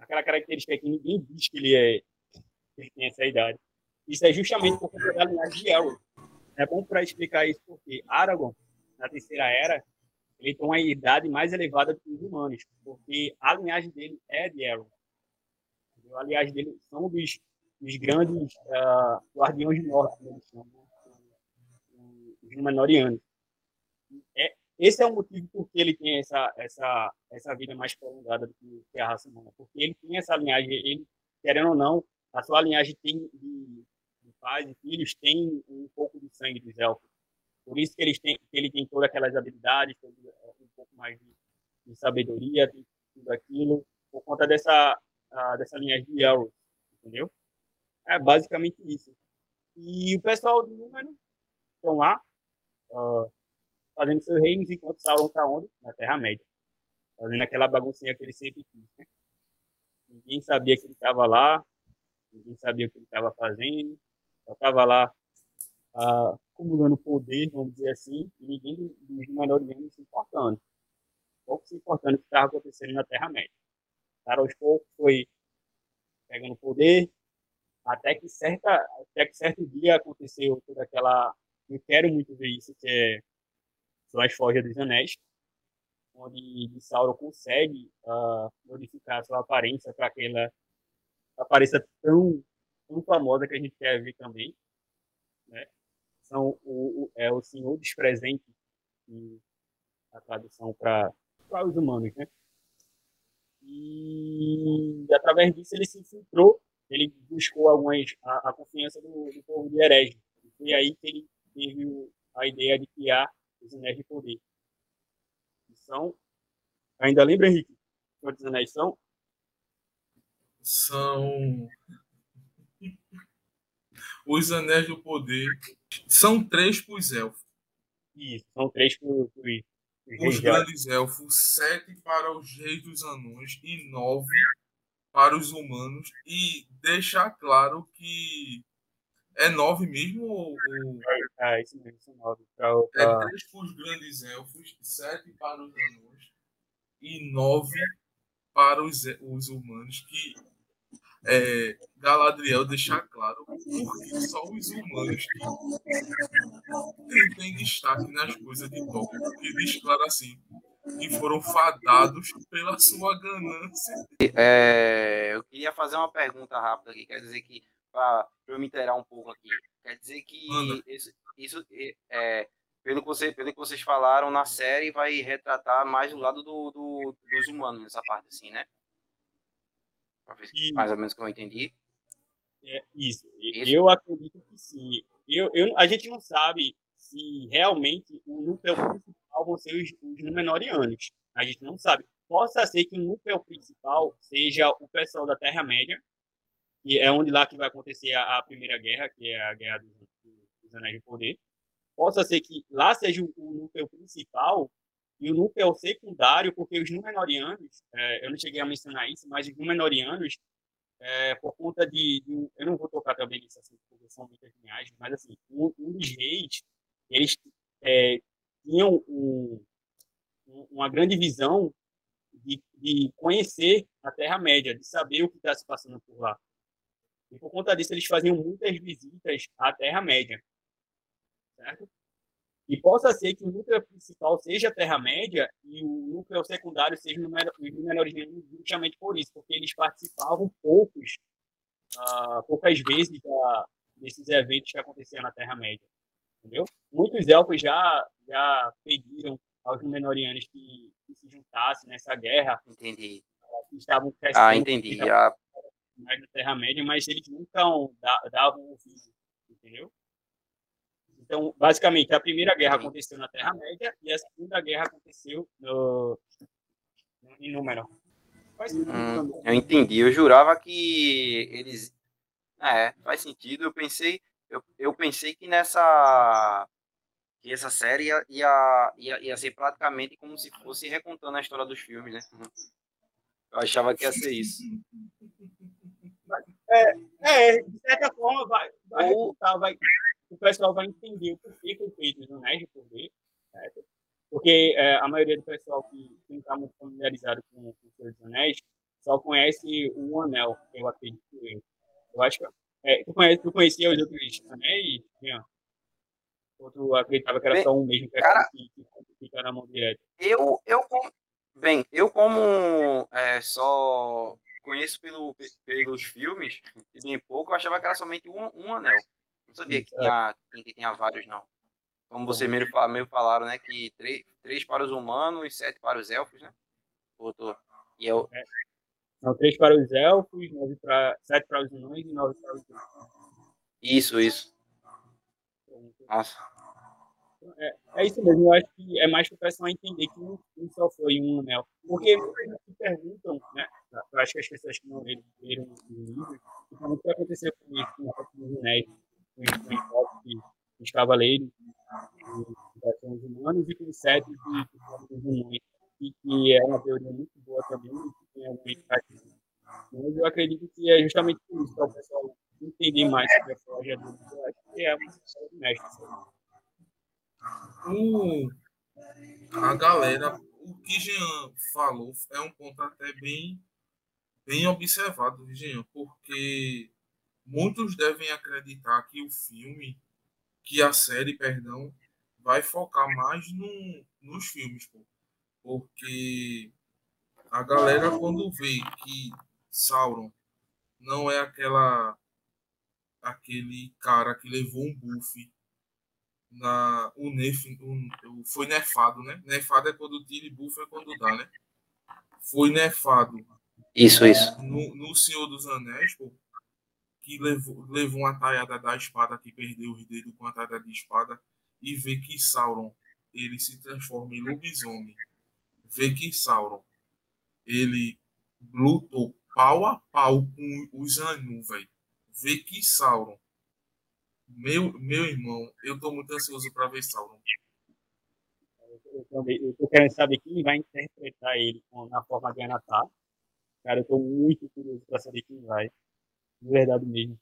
Speaker 3: aquela característica que ninguém diz que ele é que tem essa idade. Isso é justamente por conta da linhagem de Elrond. É bom para explicar isso porque Aragorn, na terceira era, ele tem uma idade mais elevada que os humanos, porque a linhagem dele é de Elrond. A linhagem dele são dos, dos grandes uh, guardiões de norte, como eles né? os Númenóreanos. É, esse é o motivo por que ele tem essa, essa, essa vida mais prolongada do que a raça humana, porque ele tem essa linhagem, ele, querendo ou não, a sua linhagem tem de, de pais e filhos tem um pouco de sangue dos elfos. Por isso que, eles têm, ele tem todas aquelas habilidades, todo, um pouco mais de, de sabedoria, tem tudo aquilo, por conta dessa, uh, dessa linhagem de Elros, entendeu? É basicamente isso. E o pessoal do número estão lá, uh, fazendo seus reinos, enquanto Sauron está onde? Na Terra-média. Fazendo aquela baguncinha que ele sempre quis, né? Ninguém sabia que ele estava lá, ninguém sabia o que ele estava fazendo, só estava lá acumulando poder, vamos dizer assim, e ninguém dos Mandalorianos se importando. Pouco se importando que estava acontecendo na Terra-média. Cara, aos poucos foi pegando poder, até que, certa, até que certo dia aconteceu toda aquela. Eu quero muito ver isso, que é são as Forjas dos Anéis, onde Sauron consegue uh, modificar sua aparência para que ela apareça tão, tão famosa que a gente quer ver também. Né? São o, o, é o Senhor Despresente, a tradução para os humanos. Né? E através disso ele se infiltrou, ele buscou algumas, a, a confiança do, do povo de Herege. E foi aí que ele teve a ideia de criar os Anéis de Poder. são, ainda lembra, Henrique, quantos anéis são?
Speaker 2: são os Anéis do Poder. São três para os elfos.
Speaker 3: Isso, são três para os
Speaker 2: os grandes elfos, sete para os reis dos anões e nove para os humanos. E deixar claro que é nove mesmo ou.
Speaker 3: É, é isso mesmo, são nove.
Speaker 2: É três para os grandes elfos, sete para os anões e nove para os, os humanos. Que é, Galadriel deixar claro porque só os humanos têm destaque nas coisas de Tolkien. Porque diz claro assim, que foram fadados pela sua ganância.
Speaker 1: É, eu queria fazer uma pergunta rápida aqui, quer dizer que, para eu me inteirar um pouco aqui, quer dizer que isso, isso é, pelo, que você, pelo que vocês falaram na série, vai retratar mais o lado do, do dos humanos nessa parte, assim, né? Mais ou menos como eu entendi.
Speaker 3: É, isso. isso. Eu acredito que sim. Eu, eu, a gente não sabe se realmente o núcleo principal vão ser os, os Númenóreanos. A gente não sabe. Possa ser que o núcleo principal seja o pessoal da Terra-média, que é onde lá que vai acontecer a, a, Primeira Guerra, que é a Guerra dos, dos Anéis de Poder. Possa ser que lá seja o, o núcleo principal e o núcleo é secundário, porque os Númenóreanos, é, eu não cheguei a mencionar isso, mas os Númenóreanos, é, por conta de, de, Eu não vou tocar também nisso, assim, porque são muitas linhagens, mas, assim, um, um dos reis, eles é, tinham um, uma grande visão de, de conhecer a Terra-média, de saber o que está se passando por lá. E por conta disso, eles faziam muitas visitas à Terra-média. Certo? E possa ser que o núcleo principal seja a Terra-média e o núcleo secundário seja os menores justamente por isso, porque eles participavam poucos, uh, poucas vezes da, desses eventos que aconteciam na Terra-média. Entendeu? Muitos elfos já, já pediram aos Númenóreanos que, que, se juntassem nessa guerra.
Speaker 1: Entendi.
Speaker 3: Que estavam
Speaker 1: crescendo. Ah, entendi.
Speaker 3: Mais na Terra-média, mas eles nunca davam ouvido, entendeu? Então, basicamente, a Primeira Guerra aconteceu na Terra-média e a Segunda Guerra aconteceu no, em Númenor.
Speaker 1: Hum, eu entendi. Eu jurava que eles. É, faz sentido. Eu pensei, eu, eu pensei que nessa que essa série ia, ia, ia, ia ser praticamente como se fosse recontando a história dos filmes, né? Eu achava que ia ser isso.
Speaker 3: É, é de certa forma, vai, vai, Ou... vai, o pessoal vai entender o porquê foi feito os anéis de poder, certo? Porque é, a maioria do pessoal que não está muito familiarizado com, com os anéis só conhece o anel, eu acredito. Eu, eu acho que. É, tu, conhece, tu conhecia os outros anéis? Jean? Ou tu acreditava que era bem, só um mesmo que, cara, que, que, que fica na mão direta?
Speaker 1: Eu, eu, bem, eu como é, só conheço pelo, pelos filmes, e bem pouco, eu achava que era somente um, um anel. Não sabia que tinha, que tinha vários, não. Como você mesmo, mesmo falaram, né? Que três, três para os humanos e sete para os elfos, né? Botou. E eu...
Speaker 3: É. Não, três para os elfos, nove para, sete para os humanos e nove para os elfos.
Speaker 1: Isso, isso. Nossa.
Speaker 3: É, é isso mesmo, eu acho que é mais para o pessoal entender que não, não, só foi um anel. Porque muitas se perguntam, né? Eu acho que as pessoas que não leram, leram o livro, o que aconteceu com isso, com os anéis, com os cavaleiros, os humanos e com sete de humanos. E que é uma teoria muito boa também, que tem alguma. Mas eu acredito que é justamente por isso, para o pessoal entender mais sobre a forja do eu acho que é uma história do mestre.
Speaker 2: O, a galera, o que Jean falou é um ponto até bem, bem observado, Jean, porque muitos devem acreditar que o filme, que a série, perdão, vai focar mais no, nos filmes, pô. porque a galera quando vê que Sauron não é aquela aquele cara que levou um buff na o Nef, o, foi nefado, né? Nefado é quando tira e buff é quando dá, né? Foi nefado.
Speaker 1: Isso, isso.
Speaker 2: No, no Senhor dos Anéis, pô, que levou, levou uma taiada da espada, que perdeu os dedos com a taiada de espada, e vê que Sauron ele se transforma em lobisomem. Vê que Sauron ele lutou pau a pau com os Anu, velho. Vê que Sauron meu, meu irmão, eu tô muito ansioso para ver Sauron.
Speaker 3: Eu, também, eu tô querendo saber quem vai interpretar ele na forma de Anatar. Cara, eu tô muito curioso para saber quem vai. De verdade mesmo.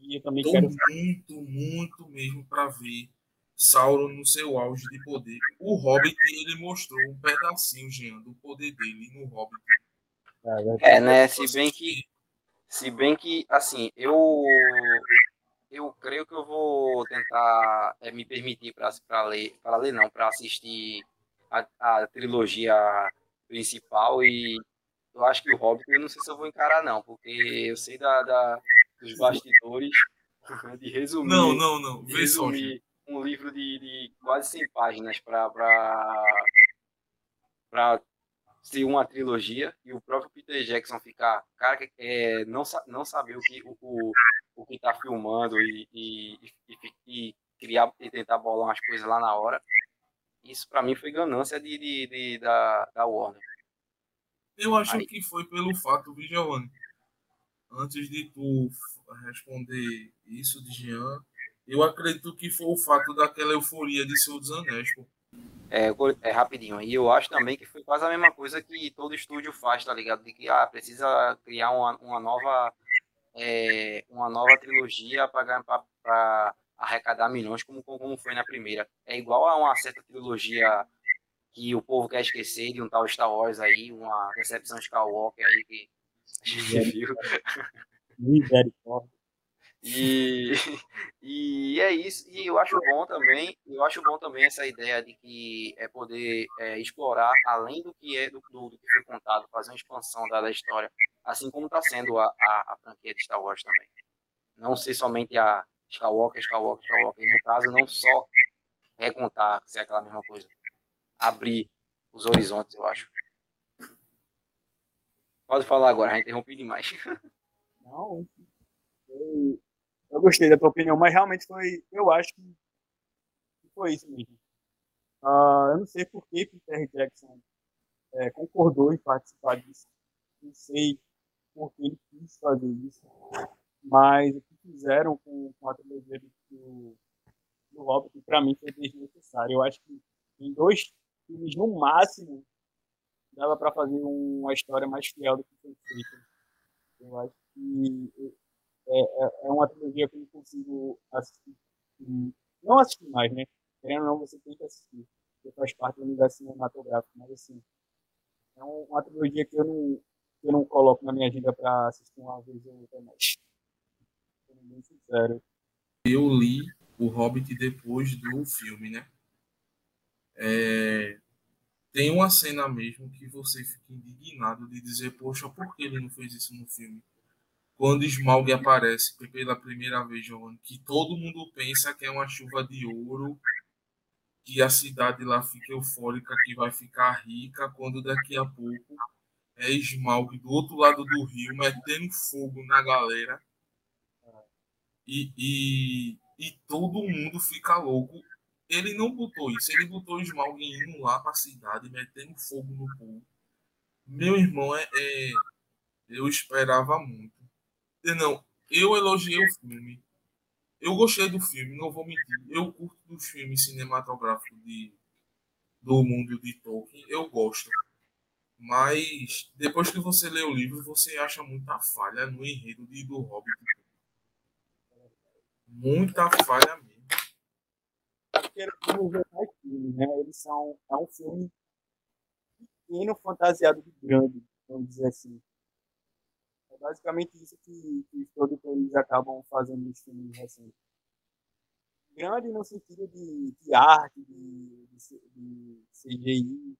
Speaker 2: E eu também tô quero. muito, muito mesmo para ver Sauron no seu auge de poder. O Hobbit, ele mostrou um pedacinho, Jean, do poder dele no Hobbit.
Speaker 1: É, né? Se bem que. Se bem que, assim, eu eu creio que eu vou tentar é, me permitir para ler, para ler não, para assistir a, a, trilogia principal e eu acho que o Hobbit eu não sei se eu vou encarar não, porque eu sei da, da dos bastidores de resumir.
Speaker 2: Não, não, não.
Speaker 1: De resumir um livro de, de quase 100 páginas para para ser uma trilogia e o próprio Peter Jackson ficar, cara, é, não, não saber o que o, o o que está filmando e, e, e, e, criar e tentar bolar umas coisas lá na hora. Isso para mim foi ganância de, de, de, da, da Warner.
Speaker 2: Eu acho Aí. que foi pelo fato, Giovanni, antes de tu responder isso de Jean, eu acredito que foi o fato daquela euforia de Senhor dos Anéis, pô.
Speaker 1: É, é rapidinho. E eu acho também que foi quase a mesma coisa que todo estúdio faz, tá ligado? De que ah, precisa criar uma, uma nova é, uma nova trilogia para arrecadar milhões, como, como foi na primeira. É igual a uma certa trilogia que o povo quer esquecer de um tal Star Wars aí, uma Decepção Skywalker aí que a gente viu. Misericórdia. E, e é isso. E eu acho bom também, eu acho bom também essa ideia de que é poder é, explorar além do que é do, do, do, que foi contado, fazer uma expansão da, da história, assim como está sendo a, a, a, franquia de Star Wars também. Não ser somente a Skywalker, Skywalker, Skywalker. E no caso, não só recontar, se é aquela mesma coisa. Abrir os horizontes, eu acho. Pode falar agora, já interrompi demais.
Speaker 3: Não, eu, eu gostei da tua opinião, mas realmente foi, eu acho que foi isso mesmo. Uh, eu não sei por que Peter Jackson é, concordou em participar disso. Não sei por que ele quis fazer isso, mas o que fizeram com, com a trilogia do, do Hobbit, para mim, foi desnecessário. Eu acho que em dois filmes, no máximo, dava para fazer uma história mais fiel do que foi feita. Eu acho que é, é, é uma trilogia que eu não consigo assistir. Não assistir mais, né? Querendo ou não, você tem que assistir. Porque faz parte do universo cinematográfico. Mas, assim, é uma trilogia que eu não, eu não coloco na minha agenda para assistir uma vez ou outra mais. Sendo bem sincero.
Speaker 2: Eu li o Hobbit depois do filme, né? É, tem uma cena mesmo que você fica indignado de dizer, poxa, por que ele não fez isso no filme? Quando Smaug aparece pela primeira vez, Giovanni, que todo mundo pensa que é uma chuva de ouro, que a cidade lá fica eufórica, que vai ficar rica, quando daqui a pouco é Smaug do outro lado do rio, metendo fogo na galera. E, e, e todo mundo fica louco ele não botou isso, ele botou o Smaug indo lá pra cidade, metendo fogo no povo. Meu irmão, é, é, eu esperava muito. Não, eu elogiei o filme. Eu gostei do filme, não vou mentir. Eu curto dos filmes cinematográficos de, do mundo de Tolkien, eu gosto. Mas depois que você lê o livro, você acha muita falha no enredo de, do Hobbit. Muita falha mesmo
Speaker 3: querendo ver mais filmes, né? Eles são é um filme pequeno fantasiado de grande, vamos dizer assim. É basicamente isso que, que os produtores acabam fazendo nos filmes recentes. Grande no sentido de, de arte, de, de, de CGI,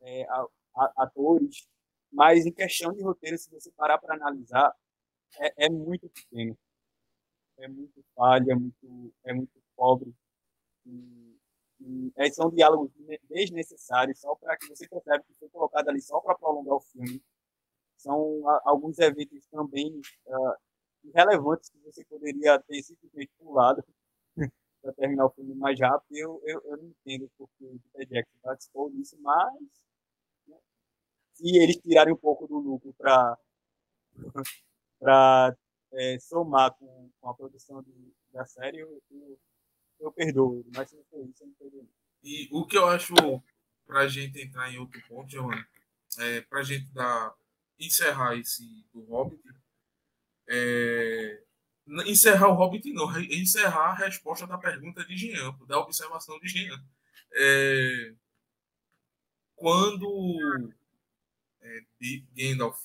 Speaker 3: é, a, a, atores, mas em questão de roteiro, se você parar para analisar, é, é muito pequeno. É muito falha, é muito, é muito pobre. E são diálogos desnecessários, só para que você perceba que foi colocado ali só para prolongar o filme. São a, alguns eventos também uh, irrelevantes que você poderia ter simplesmente pulado para terminar o filme mais rápido. Eu, eu, eu não entendo porque o Peter Jackson participou disso, mas né, se eles tirarem um pouco do lucro para é, somar com, com, a produção de, da série, eu, eu, eu perdoo ele, mas se não for isso, eu não perdoo.
Speaker 2: E o que eu acho, para a gente entrar em outro ponto, Giovanni, é, a gente dar, encerrar esse do Hobbit, é, encerrar o Hobbit não, encerrar a resposta da pergunta de Jean, da observação de Jean. É, quando é, Gandalf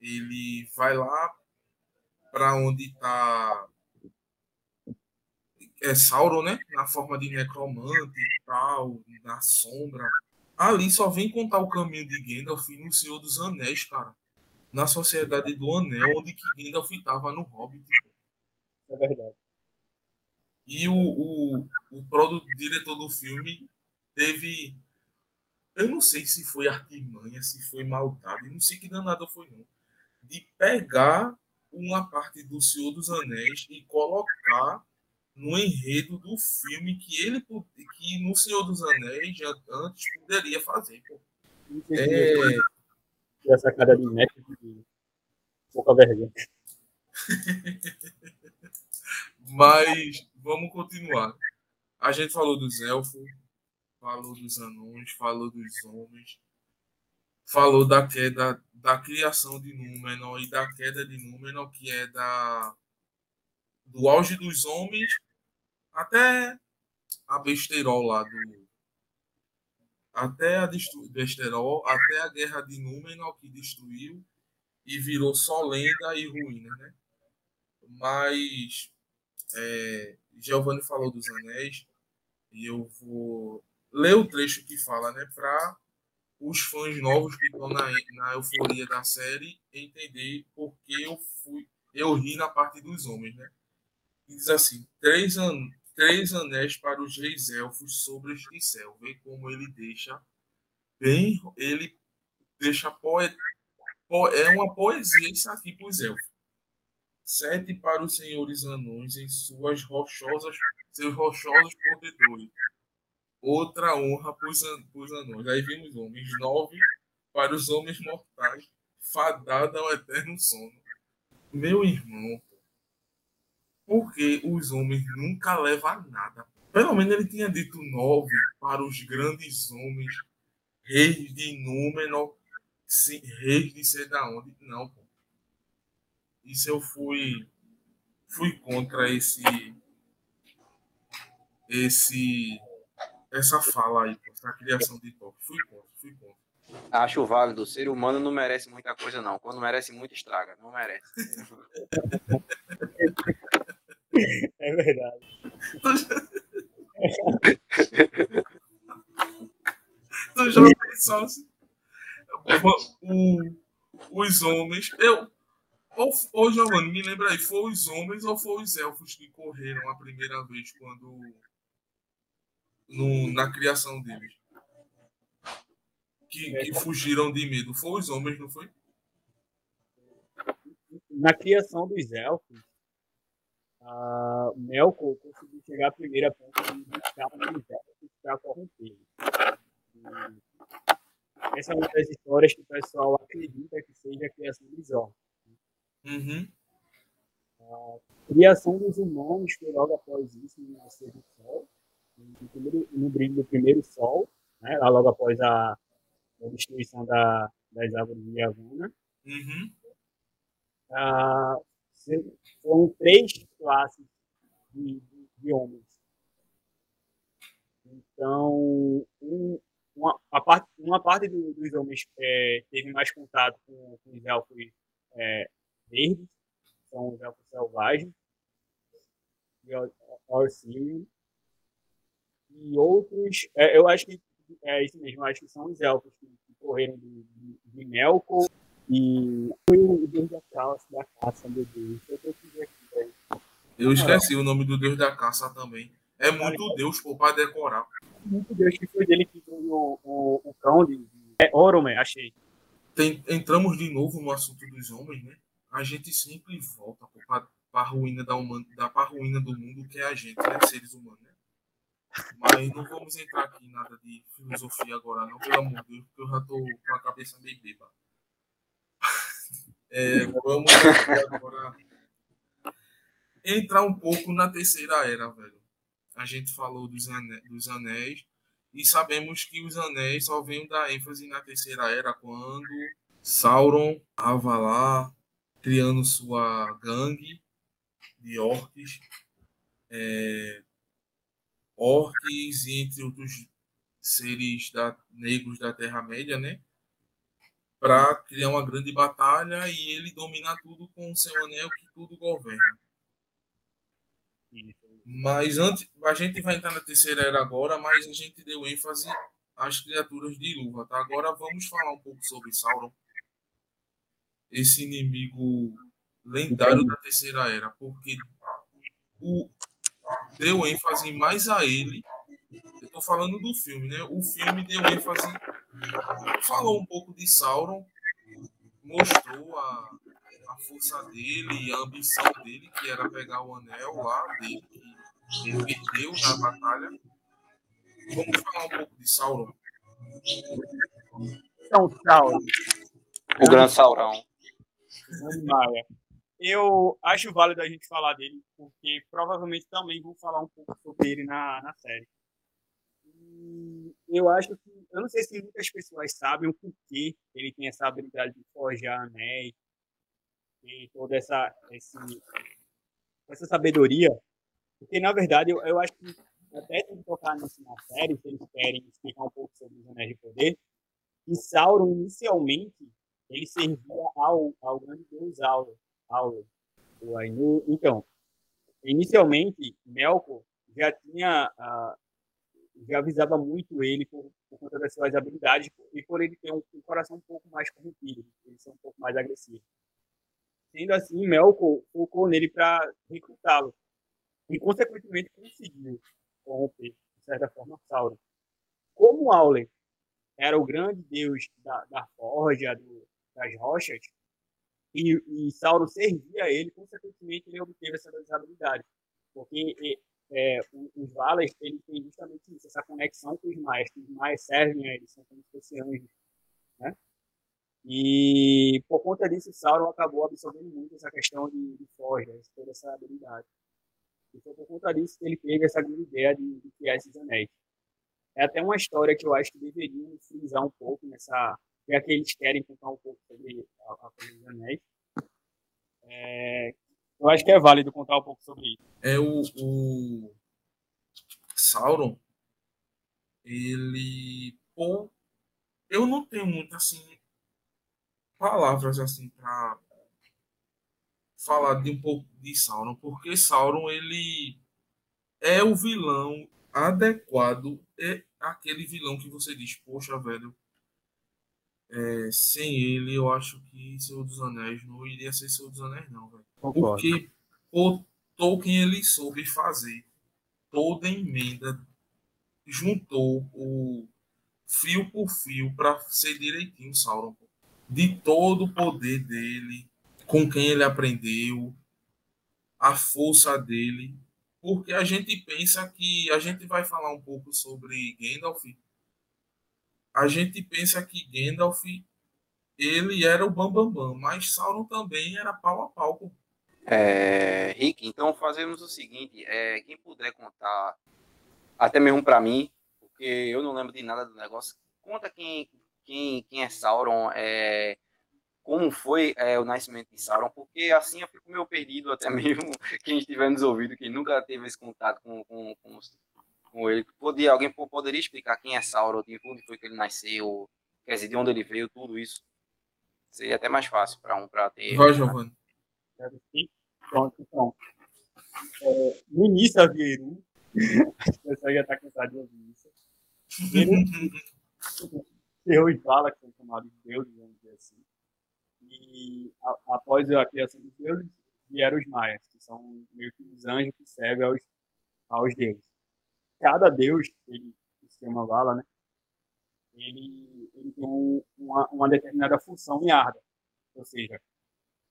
Speaker 2: ele vai lá para onde está é, Sauron, né? Na forma de necromante e tal, na sombra. Ali só vem contar o caminho de Gandalf no Senhor dos Anéis, cara. Na Sociedade do Anel, onde que Gandalf estava no Hobbit.
Speaker 3: É verdade.
Speaker 2: E o, o, o produto, diretor do filme teve. Eu não sei se foi artimanha, se foi maldade, não sei que danada foi, não. De pegar uma parte do Senhor dos Anéis e colocar no enredo do filme que ele que no Senhor dos Anéis já antes poderia fazer. Pô.
Speaker 3: É... Essa cara de neto de pouca vergonha.
Speaker 2: Mas vamos continuar. A gente falou dos elfos, falou dos anões, falou dos homens, falou da queda, da criação de Númenor e da queda de Númenor, que é da do auge dos homens até a besterol lá do. Até a besterol, até a guerra de Númenor que destruiu e virou só lenda e ruína, né? Mas é, Giovanni falou dos anéis e eu vou ler o trecho que fala, né, para os fãs novos que estão na, na euforia da série entender por que eu fui eu ri na parte dos homens, né? E diz assim: três, an três anéis para os reis elfos sobre este céu. Vê como ele deixa bem, ele deixa poe, po, é uma poesia isso aqui para os elfos. Sete para os senhores anões em suas rochosas, seus rochosos corredores. outra honra para os anões. Aí vimos homens, nove para os homens mortais, fadada ao eterno sono. Meu irmão, porque os homens nunca levam nada. Pelo menos ele tinha dito nove para os grandes homens, reis de Númenor, reis de ser da onde. Não, pô. Isso eu fui fui contra esse esse essa fala aí, essa criação de top. Fui contra, fui contra.
Speaker 1: Acho válido. O ser humano não merece muita coisa, não. Quando merece muito, estraga. Não merece.
Speaker 3: É verdade.
Speaker 2: tu já pensou? O, os homens. Eu, ou, ou Giovanni, me lembra aí, foi os homens ou foi os elfos que correram a primeira vez quando. No, na criação deles? Que, que fugiram de medo. Foi os homens, não foi?
Speaker 3: Na criação dos elfos, a Melkor conseguiu chegar primeiro a ponto de para corromper. Essa é uma das histórias que o pessoal acredita que seja a criação dos orcs.
Speaker 2: Uhum.
Speaker 3: A criação dos humanos foi logo após isso, no nascer do Sol, no, primeiro, no brilho do primeiro Sol, né, logo após a, a destruição da, das árvores de Havana.
Speaker 2: Uhum.
Speaker 3: Ah, foram três classes de, de, de homens. Então, um, uma, parte, uma parte do, dos homens é, teve mais contato com, com os elfos é, verdes, são os elfos selvagens, e Orsirian. E outros, é, eu acho que é isso mesmo, acho que são os elfos que, que correram de, de, de Melkor e foi o deus da caça, da caça, meu Deus. Eu, aqui,
Speaker 2: eu esqueci o nome do deus da caça também. É muito Deus pô, pra decorar.
Speaker 3: Muito Deus que foi dele que foi o, o, o cão de. É Oromer, achei.
Speaker 2: Tem, entramos de novo no assunto dos homens, né? a gente sempre volta para a ruína da, human, da pra ruína do mundo que é a gente, né, seres humanos, né? Mas não vamos entrar aqui em nada de filosofia agora, não, pelo amor de Deus, porque eu já tô com a cabeça meio bêbada. É, vamos agora entrar um pouco na terceira era, velho. A gente falou dos, anéis, dos anéis e sabemos que os anéis só vêm dar ênfase na terceira era quando Sauron, Avalar, criando sua gangue de orcs, é, orcs entre outros seres da, negros da Terra-média, né? Para criar uma grande batalha e ele dominar tudo com o seu anel que tudo governa. Mas antes, a gente vai entrar na terceira era agora, mas a gente deu ênfase às criaturas de luva, tá? Agora vamos falar um pouco sobre Sauron esse inimigo lendário da terceira era, porque o, deu ênfase mais a ele. Eu tô falando do filme, né? O filme deu ênfase, falou um pouco de Sauron, mostrou a, a força dele e a ambição dele, que era pegar o anel lá dele, que ele perdeu na batalha. Vamos falar um pouco de Sauron.
Speaker 3: Então, Sauron.
Speaker 1: O Grande Saurão.
Speaker 3: Eu acho válido a gente falar dele, porque provavelmente também vou falar um pouco sobre ele na, na série. E eu acho que, eu não sei se muitas pessoas sabem o porquê ele tem essa habilidade de forjar anéis, e toda essa, esse, essa sabedoria, porque na verdade eu, eu acho que até tem que tocar nisso na série, se eles querem explicar um pouco sobre os anéis de poder, e Sauron inicialmente ele servia ao, ao grande deus Auler. Auler o Ainu. Então, inicialmente, Melkor já tinha, uh, avisava muito ele por, por, conta das suas habilidades e por ele ter um, um coração um pouco mais corrompido, ele ser um pouco mais agressivo. Sendo assim, Melkor focou nele para recrutá-lo e, consequentemente, conseguiu corromper, de certa forma, Sauron. Como Auler era o grande deus da, da forja, do, das rochas, e, e Sauron servia a ele, consequentemente ele obteve essa habilidade. Porque é, os Valas têm justamente isso, essa conexão com os mais, que os mais servem a eles, são como se fossem anjos, né? E por conta disso, Sauron acabou absorvendo muito essa questão de, de forjas, toda essa habilidade. E foi por conta disso ele teve essa grande ideia de, de criar esses anéis. É até uma história que eu acho que deveriam frisar um pouco nessa. Já que eles querem contar um pouco sobre a, a coisa dos anéis. É, eu acho que é válido contar um pouco sobre isso.
Speaker 2: É o, o Sauron, ele. Eu não tenho muito assim palavras assim para falar de um pouco de Sauron, porque Sauron ele é o vilão adequado, é aquele vilão que você diz, poxa, velho, é, sem ele eu acho que Senhor dos Anéis não iria ser Senhor dos Anéis não, velho. Porque o Tolkien ele soube fazer toda a emenda, juntou o fio por fio para ser direitinho Sauron, de todo o poder dele, com quem ele aprendeu, a força dele, porque a gente pensa que a gente vai falar um pouco sobre Gandalf. A gente pensa que Gandalf ele era o bambambam, bam, bam, mas Sauron também era pau a pau.
Speaker 1: É, Rick, então fazemos o seguinte, é, quem puder contar, até mesmo para mim, porque eu não lembro de nada do negócio, conta quem, quem, quem é Sauron, é, como foi é, o nascimento de Sauron, porque assim eu fico meio perdido, até mesmo quem estiver nos ouvindo, que nunca teve esse contato com, com, com, com ele. Podia, alguém poderia explicar quem é Sauron, de onde foi que ele nasceu, quer dizer, de onde ele veio, tudo isso. Seria até mais fácil para um para ter.
Speaker 2: Vai, Giovanni.
Speaker 3: Pronto, então. É, no início havia Eru, o pessoal já está cansado de ouvir isso. Deus fala que são chamados de deuses, vamos dizer assim e a, após a criação dos deuses, vieram os maias, que são meio que os anjos que servem aos, aos deuses. Cada deus, ele se chama Vala, né? Ele, ele tem uma, uma determinada função em Arda. Ou seja,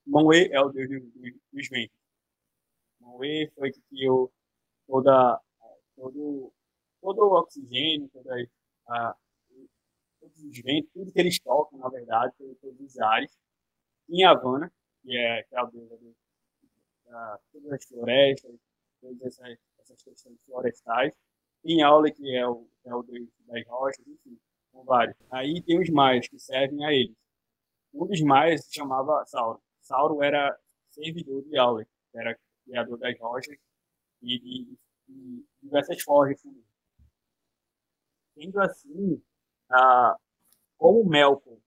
Speaker 3: Moe é o deus dos, ventos. Moe foi que criou toda, todo, todo o oxigênio, toda a, todos os ventos, tudo que eles tocam, na verdade, todos os ares, em Havana, que é, que é a deusa de, da, todas as florestas, todas essas, essas questões florestais. Em Aule, que é o, é o das rochas, enfim, são vários. Aí tem os maias, que servem a eles. Um dos maias se chamava Sauro. Sauro era servidor de que era criador das rochas e de, de diversas forjas. Sendo assim, ah, como Melkor,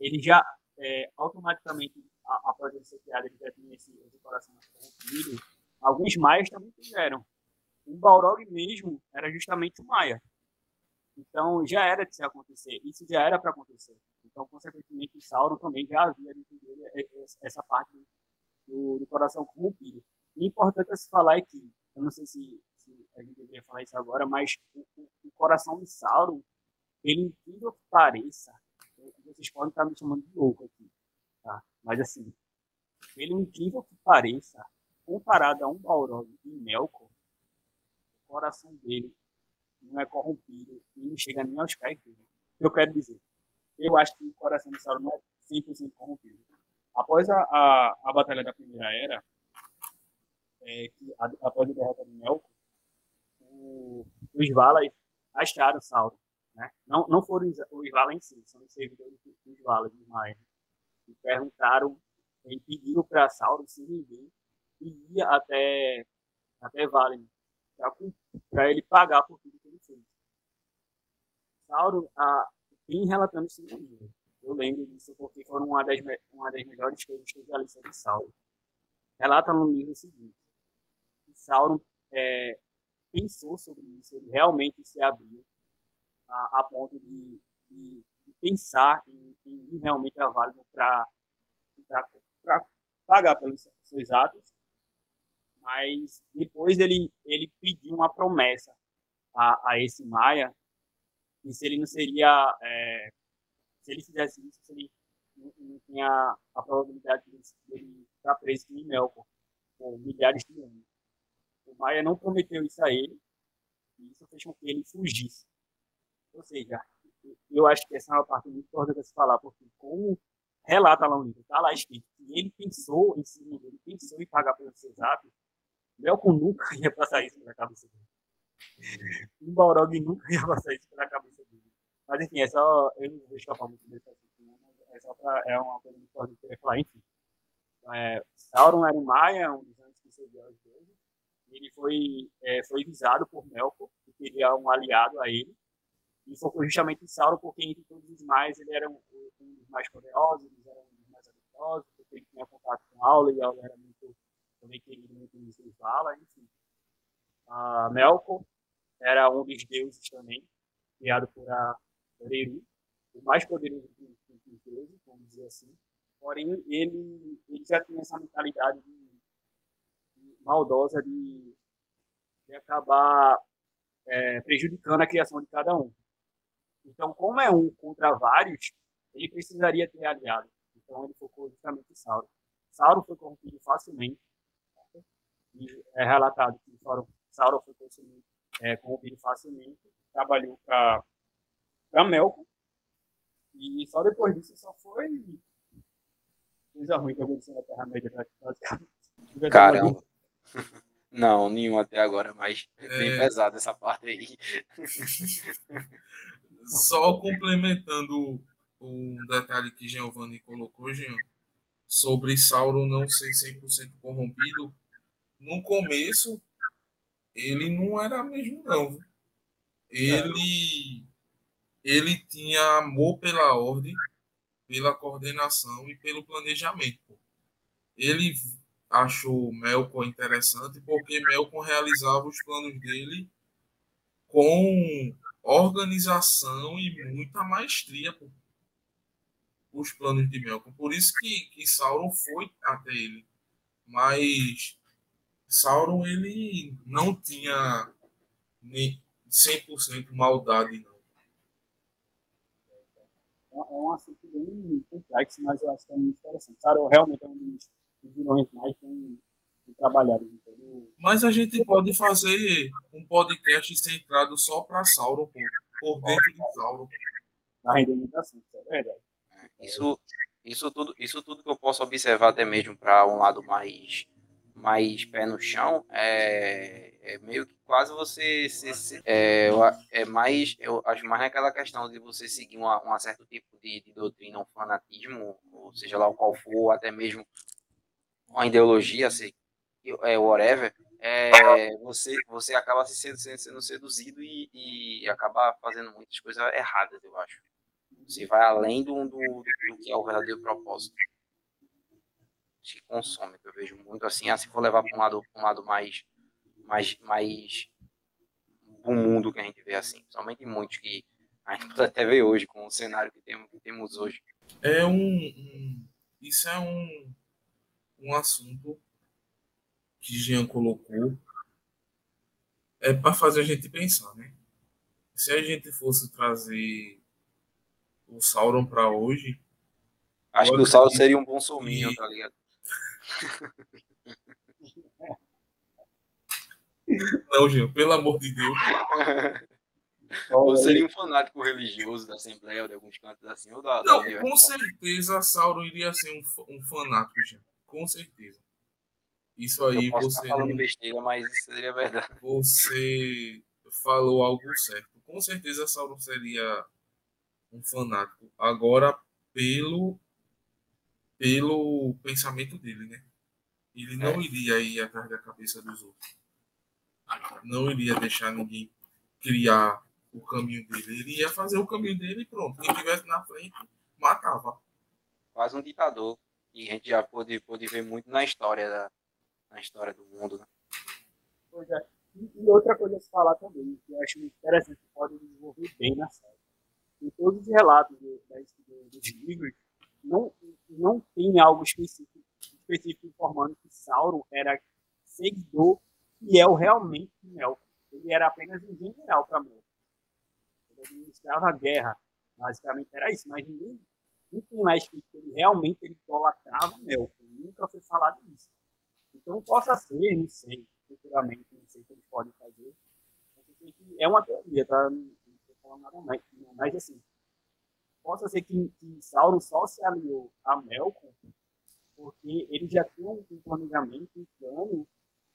Speaker 3: ele já é, automaticamente, após ele ser criado, ele já tinha esse, esse coração corrompido. Alguns maias também tiveram. O Balrog mesmo era justamente o maia. Então, já era de se acontecer. Isso já era para acontecer. Então, consequentemente, Sauron também já havia essa parte do, do coração corrompido. E importante é se falar é que, eu não sei se, se a gente deveria falar isso agora, mas o, o, o coração de Sauron, ele, incrível que pareça, vocês podem estar me chamando de louco aqui, tá? Mas assim, pelo incrível que pareça, comparado a um Balrog e Melkor, o coração dele não é corrompido e não chega nem aos pés dele. Eu quero dizer? Eu acho que o coração de Sauron não é 100% corrompido. Após a, a, a Batalha da Primeira Era, é, que, a, após a derrota de Melkor, os Valas acharam Sauron. Né? Não, não foram os, os Vala em si, são os servidores dos Vala, dos Maia. E perguntaram, e pediram para Sauron se render e até, até Valen para ele pagar por tudo que ele fez. Sauron a, tem relatando isso no livro. Eu lembro disso porque foram uma das, uma das melhores coisas que eu já li sobre Sauron. Relata no livro o seguinte: Sauron é, pensou sobre isso, ele realmente se abriu a, a ponto de, de, de, pensar em, em realmente é válido para pagar pelos seus atos, mas depois ele, ele pediu uma promessa a, a esse Maia, e se ele não seria, é, se ele fizesse isso, se ele não, não tinha a probabilidade de ele estar preso em Melkor por milhares de anos. o Maia não prometeu isso a ele, e isso fez com que ele fugisse. Ou seja, eu acho que essa é uma parte muito importante de se falar, porque como relata lá no livro, está lá escrito, que ele pensou em si, ele pensou em pagar pelo CESAP, Melco nunca ia passar isso pela cabeça dele. O Balrog nunca ia passar isso pela cabeça dele. Mas enfim, é só. Eu não vou escapar muito desse assunto, é só pra, é uma coisa muito importante que eu queria falar, enfim. É, Sauron era um Maia, um dos anos que seguia os deuses. Ele foi, é, foi visado por Melkor, que queria um aliado a ele. E foi justamente Sauron, porque entre todos os mais, ele era um, um dos mais poderosos, ele era um dos mais habilidosos, porque ele tinha contato com Aula, e Aula era muito, também querido muito em Vala, enfim. Uh, Melkor era um dos deuses também, criado por, a, por Eru, o mais poderoso dos deuses, vamos dizer assim. Porém, ele, ele já tinha essa mentalidade de, de maldosa de, de acabar é, prejudicando a criação de cada um. Então, como é um contra vários, ele precisaria ter aliado. Então, ele focou justamente em Sauron. Sauron foi corrompido facilmente. E é relatado que Sauron, Sauron foi consumido, é, corrompido facilmente. Trabalhou para Melkor. E só depois disso só foi coisa ruim que aconteceu na Terra-média, basicamente.
Speaker 1: Caramba. Não, nenhum até agora, mas é bem é... pesado essa parte aí.
Speaker 2: Só complementando um detalhe que Giovanni colocou, Jean, sobre Sauron não ser 100% corrompido, no começo ele não era mesmo não. Ele ele tinha amor pela ordem, pela coordenação e pelo planejamento. Ele achou Melkor interessante porque Melkor realizava os planos dele com organização e muita maestria os planos de Melkor. Por isso que, que Sauron foi até ele. Mas Sauron ele não tinha nem 100% maldade não.
Speaker 3: É um assunto bem complexo, mas eu acho que é muito interessante. Sauron realmente é um dos vilões mais bem trabalhados.
Speaker 2: Mas a gente pode fazer um podcast centrado só para Sauron, por, por dentro de Sauron.
Speaker 3: Na é verdade.
Speaker 1: Isso, isso, tudo, isso tudo que eu posso observar até mesmo para um lado mais, mais pé no chão é, é meio que quase você se, se, é, é mais eu acho mais naquela questão de você seguir uma, um certo tipo de, de doutrina, um fanatismo, ou seja lá o qual for, até mesmo uma ideologia, se, é, whatever, é, você, você acaba se sendo, sendo seduzido e, e acaba fazendo muitas coisas erradas, eu acho. Você vai além do, do, do que é o verdadeiro propósito. Se consome, eu vejo muito assim. Ah, se for levar para um lado, um lado mais, mais, mais do mundo que a gente vê assim. Somente muitos que a gente pode até ver hoje, com o cenário que temos, que temos hoje.
Speaker 2: É um, um isso é um, um assunto que Jean colocou é para fazer a gente pensar, né? Se a gente fosse trazer o Sauron para hoje.
Speaker 1: Acho que o Sauron seria um bom sominho, e... tá ligado?
Speaker 2: Não, Jean, pelo amor de Deus.
Speaker 1: Ou seria um fanático religioso da Assembleia ou de alguns cantos assim? Ou da,
Speaker 2: Não, da com certeza Sauron iria ser um, um fanático, Jean. Com certeza. Isso aí
Speaker 1: eu
Speaker 2: você.
Speaker 1: Estar falando besteira, mas isso seria verdade.
Speaker 2: Você falou algo certo. Com certeza Sauron seria um fanático. Agora, pelo, pelo pensamento dele, né? Ele não é. iria ir atrás da cabeça dos outros. Não iria deixar ninguém criar o caminho dele. Ele ia fazer o caminho dele e pronto. Quem estivesse na frente, matava.
Speaker 1: Quase um ditador. E a gente já pôde, pôde ver muito na história da, na história do mundo. Né?
Speaker 3: Pois é. E, e outra coisa a se falar também, que eu acho interessante, que pode desenvolver bem na série em todos os relatos do, do, dos livros, não, não tem algo específico, específico informando que Sauron era seguidor fiel realmente de Melkor. Ele era apenas um general para Melkor. Ele administrava a guerra. Basicamente era isso, mas ninguém, não tem mais que ele realmente ele idolatrava Melkor. Nunca foi falado isso. Então possa ser, não sei, futuramente, é uma teoria, tá? Não estou falando nada mais, mas assim, possa ser que, que Sauron só se aliou a Melkor porque ele já tinha um planejamento, um plano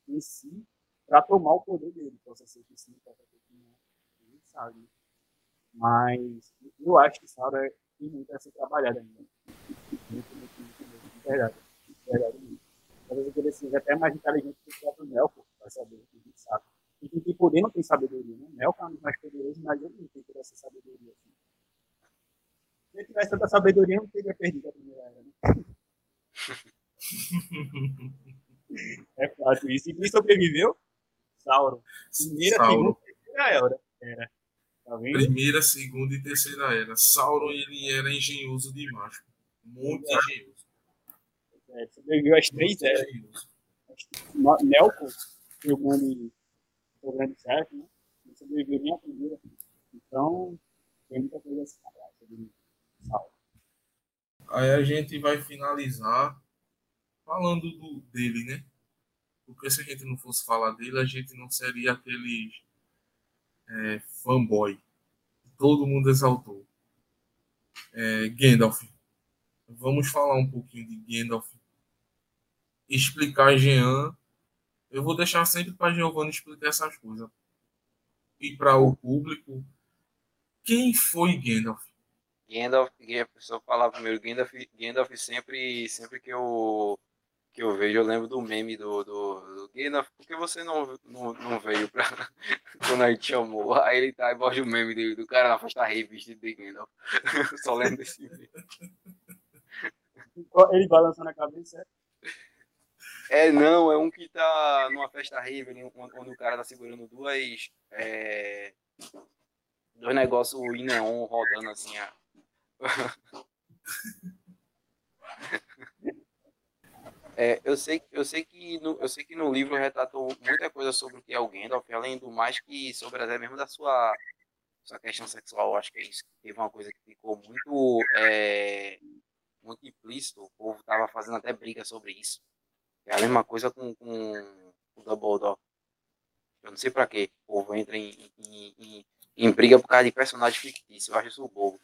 Speaker 3: em si para tomar o poder dele. Possa ser que sim, possa ser que não, ninguém sabe. Mas eu acho que Sauron tem muito a ser trabalhado ainda. Muito, muito, muito, muito, verdade. Verdade mesmo. Talvez ele seja até mais inteligente que o próprio Melkor, para saber o que ele sabe. E quem tem poder não tem sabedoria, né? Melkor é mais poderoso, mas ele não tem toda essa sabedoria. Assim. Se ele tivesse tanta sabedoria, não teria perdido a primeira era, né? é fácil isso. E quem sobreviveu? Sauron. Primeira, Sauron. segunda e terceira era.
Speaker 2: Tá Primeira, segunda e terceira era. Sauron ele era engenhoso demais. Muito é. engenhoso.
Speaker 3: É, sobreviveu às três eras. Nelco o grande, o grande certo, né? Ele sobreviveu nem a primeira. Então, tem muita coisa a se falar sobre
Speaker 2: Aí a gente vai finalizar falando do, dele, né? Porque se a gente não fosse falar dele, a gente não seria aquele é, fanboy. Todo mundo exaltou. É, Gandalf. Vamos falar um pouquinho de Gandalf. Explicar Jean. Eu vou deixar sempre para Giovanni explicar essas coisas. E para o público, quem foi Gandalf?
Speaker 1: Gandalf, a pessoa falar primeiro, Gandalf, Gandalf sempre, sempre que eu que eu vejo, eu lembro do meme do, do, do Gandalf, por que você não, não, não veio pra quando a gente chamou? Aí ele tá embaixo do meme do, do cara na festa rei vestido de Gandalf. Só lembro desse meme.
Speaker 3: Ele balançando a cabeça,
Speaker 1: é? É, não, é um que tá numa festa rave, onde o cara tá segurando duas. É, dois negócios em neon rodando assim, ó. É, eu sei, eu sei que no, eu sei que no livro retratou muita coisa sobre o que é o Gandalf, além do mais que sobre até mesmo da sua sua questão sexual. Acho que é isso. Teve uma coisa que ficou muito é, muito implícito. O povo tava fazendo até briga sobre isso. É a mesma coisa com, com o Dumbledore. Eu não sei para que o povo entra em, em, em, em, briga por causa de personagem fictício. Eu acho isso bobo.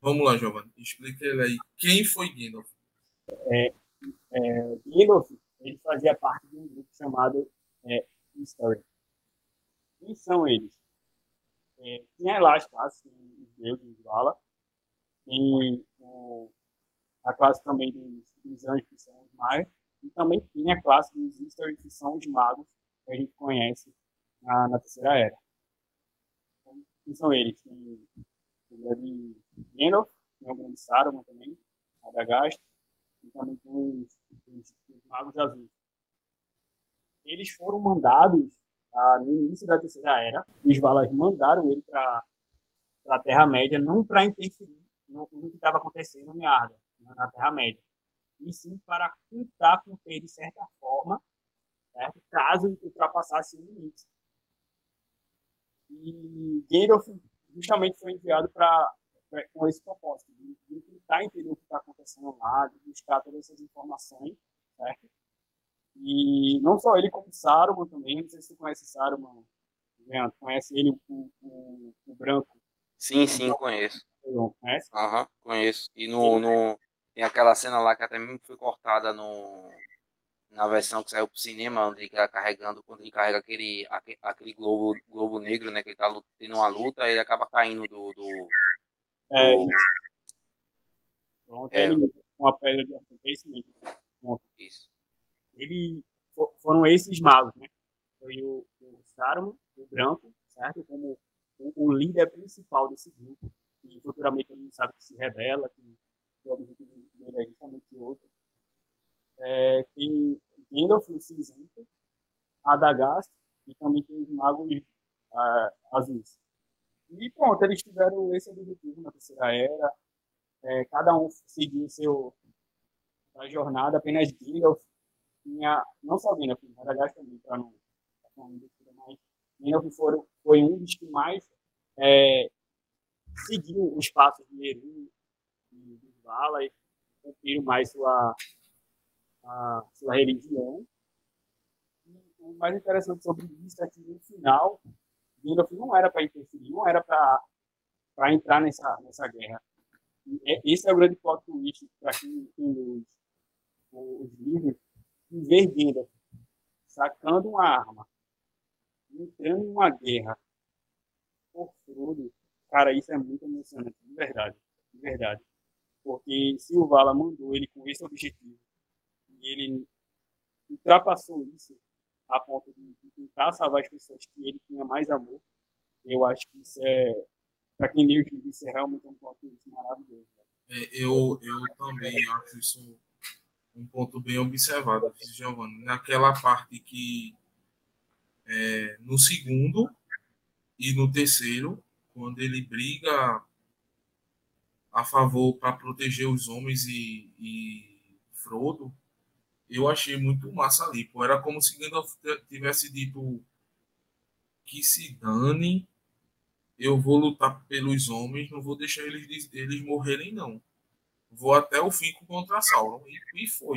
Speaker 2: Vamos lá, Giovanni. Explica ele aí. Quem foi Gandalf?
Speaker 3: é, é, Gandalf, ele fazia parte de um grupo chamado é, History. Quem são eles? É, tinha lá as classes, os deuses de Vala, tem o, a classe também dos, dos anjos, que são os magos, e também tinha a classe dos History, que são os magos, que a gente conhece na, na Terceira Era. Então, quem são eles? Tem grande Gandalf, tem o grande Saruman também, Radagast, juntamente com os, os, os magos azuis. Eles foram mandados ah, no início da Terceira Era, os Valas mandaram ele para a Terra-média, não para interferir no, no que estava acontecendo em Arda, na Terra-média, e sim para tentar cumprir de certa forma, certo? caso ultrapassasse o limite. E Gandalf justamente foi enviado para com esse propósito, de, de tentar entender o que está acontecendo lá, de buscar todas essas informações, certo? E não só ele, como Saruman também, não sei se você conhece Saruman, Leandro, conhece ele, o, o, o branco?
Speaker 1: Sim, sim, conheço. Conhece? Aham, uhum, conheço. E no, no, tem aquela cena lá que até mesmo foi cortada no, na versão que saiu pro cinema, onde ele tá carregando, quando ele carrega aquele, aquele, aquele globo, globo negro, né, que ele tá tendo uma luta, ele acaba caindo do, do,
Speaker 3: é, Pronto, é. ele uma pedra de acontecimento. Isso. Ele, foram esses magos, né? Foi o, o Saruman, o branco, certo? Como o, o, líder principal desse grupo, que futuramente a gente sabe que se revela, que, que o objetivo dele é justamente outro. É, tem Gandalf, o cinzento, Adagast, e também tem os magos uh, azuis. E pronto, eles tiveram esse objetivo na terceira era. É, cada um seguiu seu, a jornada, apenas Gandalf tinha, não só Gandalf, Radagast também, para não mas Gandalf foram, foi um dos que mais é, seguiu os passos de Eru e Vala e cumpriram mais sua, a, sua religião. E o mais interessante sobre isso é que no final, Gandalf não era para interferir, não era para entrar nessa, nessa guerra. E é, esse é o grande plot twist para quem tem os, os livros, em ver Gandalf sacando uma arma, entrando em uma guerra por Frodo, cara, isso é muito emocionante, de verdade, de verdade. Porque se o Vala mandou ele com esse objetivo, ele ultrapassou isso a ponto de, tentar salvar as pessoas que ele tinha mais amor, eu acho que isso é, para quem livro, isso é realmente um ponto maravilhoso.
Speaker 2: É, eu, eu também acho isso um ponto bem observado, Giovanni. Naquela parte que é, no segundo e no terceiro, quando ele briga a favor para proteger os homens e, e, Frodo, eu achei muito massa ali. Pô. Era como se Gandalf tivesse dito que se dane, eu vou lutar pelos homens, não vou deixar eles, eles morrerem, não vou até o fim contra Sauron. E, e foi,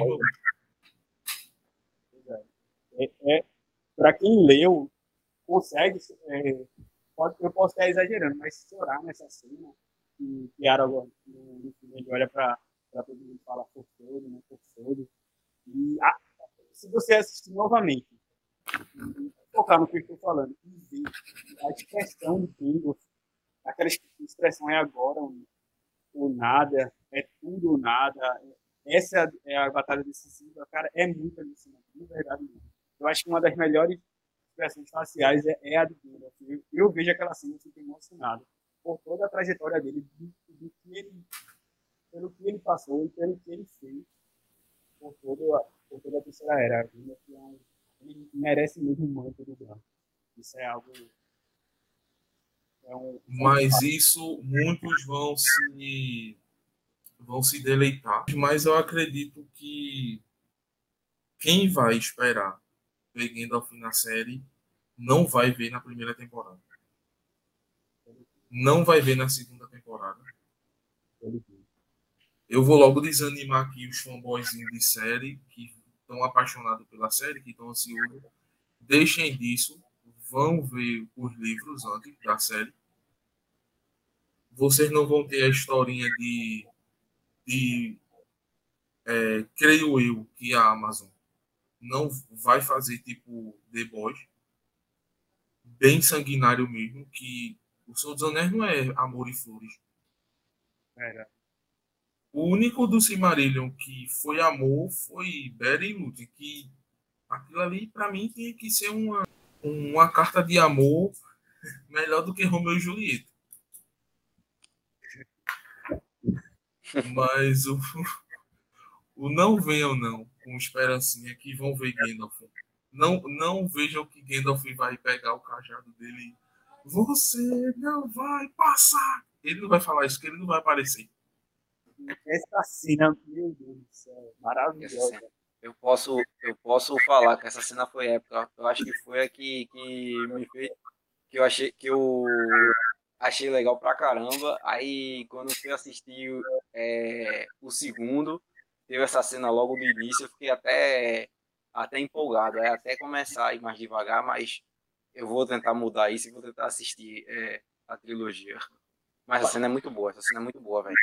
Speaker 3: é, é, Para quem leu, consegue. É, pode, eu posso estar exagerando, mas chorar nessa cena, que, que Aragorn, no, olha para todo mundo e fala por todo, né, por todo. E a, se você assistir novamente, focar no que eu estou falando, e ver a expressão do Gandalf, aquela expressão é agora, o nada, é tudo ou nada. Essa é a batalha decisiva, cara, é muito alucinante, de verdade. Eu acho que uma das melhores expressões faciais é, é a do Gandalf. Eu, eu, vejo aquela cena e fico emocionado por toda a trajetória dele, do, do que ele, pelo que ele passou e pelo que ele fez por, todo, por toda a terceira era. É ele merece mesmo o manto do Gandalf. Isso é algo
Speaker 2: é um... Mas isso muitos vão se vão se deleitar. Mas eu acredito que quem vai esperar ver Gandalf na série não vai ver na primeira temporada. Não vai ver na segunda temporada. Eu vou logo desanimar aqui os fanboys de série que estão apaixonados pela série, que estão ansiosos. Deixem disso. Vão ver os livros antes da série. Vocês não vão ter a historinha de e é, creio eu que a Amazon não vai fazer tipo The Boys, bem sanguinário mesmo, que o Senhor dos Anéis não é amor e flores.
Speaker 3: Era.
Speaker 2: O único do Silmarillion que foi amor foi Beren e que aquilo ali para mim tinha que ser uma, uma carta de amor melhor do que Romeu e Julieta. Mas o, o não venham não, com esperancinha que vão ver Gandalf. Não, não vejam que Gandalf vai pegar o cajado dele. Você não vai passar. Ele não vai falar isso, que ele não vai aparecer.
Speaker 3: Essa cena, meu Deus do céu, maravilhosa.
Speaker 1: Eu posso, eu posso falar que essa cena foi épica. Eu acho que foi a que, que me fez. Que eu achei que eu achei legal pra caramba. Aí, quando eu fui assistir é, o segundo, teve essa cena logo no início, eu fiquei até, até empolgado. É até começar a ir mais devagar, mas eu vou tentar mudar isso e vou tentar assistir é, a trilogia. Mas a cena é muito boa, essa cena é muito boa, velho.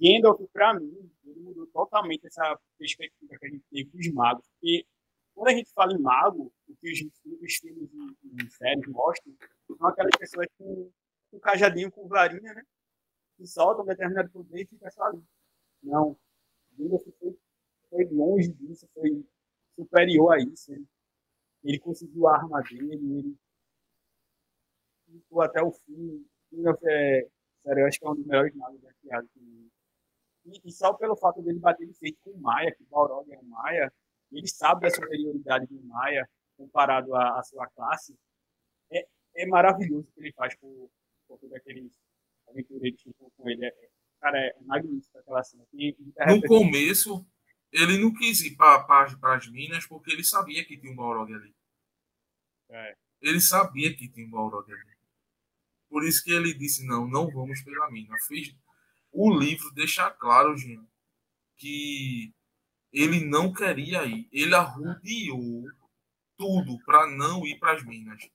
Speaker 3: Gandalf, pra mim, ele mudou totalmente essa perspectiva que a gente tem com os magos. Porque quando a gente fala em mago, o que os, os filmes e, séries mostram, são aquelas pessoas que um cajadinho com varinha, né? Que solta um determinado poder e fica só ali. Não. Gandalf foi, foi longe disso, foi superior a isso. Ele, ele conseguiu a arma dele, ele ficou até o fim. Gandalf é, sério, eu acho que é um dos melhores magos da criada. E, e só pelo fato dele bater de frente com o Maia, que o Balrog é um Maia, ele sabe da superioridade do Maia comparado à, à sua classe, é, é maravilhoso o que ele faz por, por todo aquele aventureiro com ele. É, cara, é magnífico aquela cena.
Speaker 2: no começo, ele não quis ir para as minas porque ele sabia que tinha um Balrog ali.
Speaker 3: É.
Speaker 2: Ele sabia que tinha um Balrog ali. Por isso que ele disse, não, não vamos pela mina. Fez... O livro deixa claro, gente, que ele não queria ir. Ele arrudeou tudo para não ir para as minas.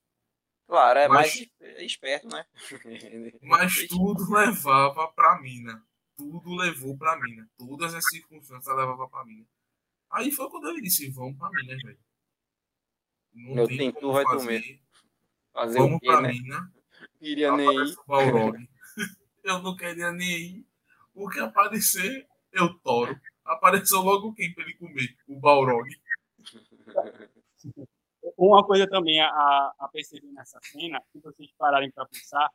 Speaker 1: Claro, é mas, mais esperto, né?
Speaker 2: mas tudo levava para mina. Tudo levou para mina. Todas as circunstâncias levavam para mina. Aí foi quando ele disse: vamos para mina, velho.
Speaker 1: Não Meu tem tu vai fazer.
Speaker 2: Fazer vamos para né? mina.
Speaker 1: Queria nem ir.
Speaker 2: eu não queria nem ir. O que aparecer, eu toro. Apareceu logo quem para ele comer? O Balrog.
Speaker 3: Uma coisa também a, a perceber nessa cena, se vocês pararem para pensar,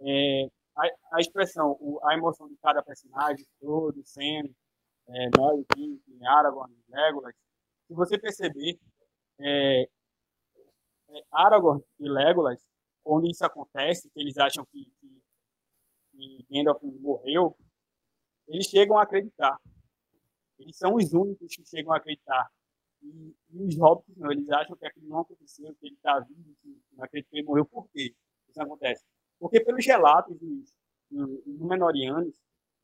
Speaker 3: é a, a expressão, a emoção de cada personagem, todo, Sam, é, Merry, King, Aragorn, Legolas, se você perceber, é, é, Aragorn e Legolas, quando isso acontece, que eles acham que, que, que Gandalf morreu, eles chegam a acreditar. Eles são os únicos que chegam a acreditar. E, e os hobbits, não, eles acham que aquilo não aconteceu, que ele está vivo, que não que ele morreu. Por quê isso acontece? Porque pelos relatos dos, dos Númenóreanos,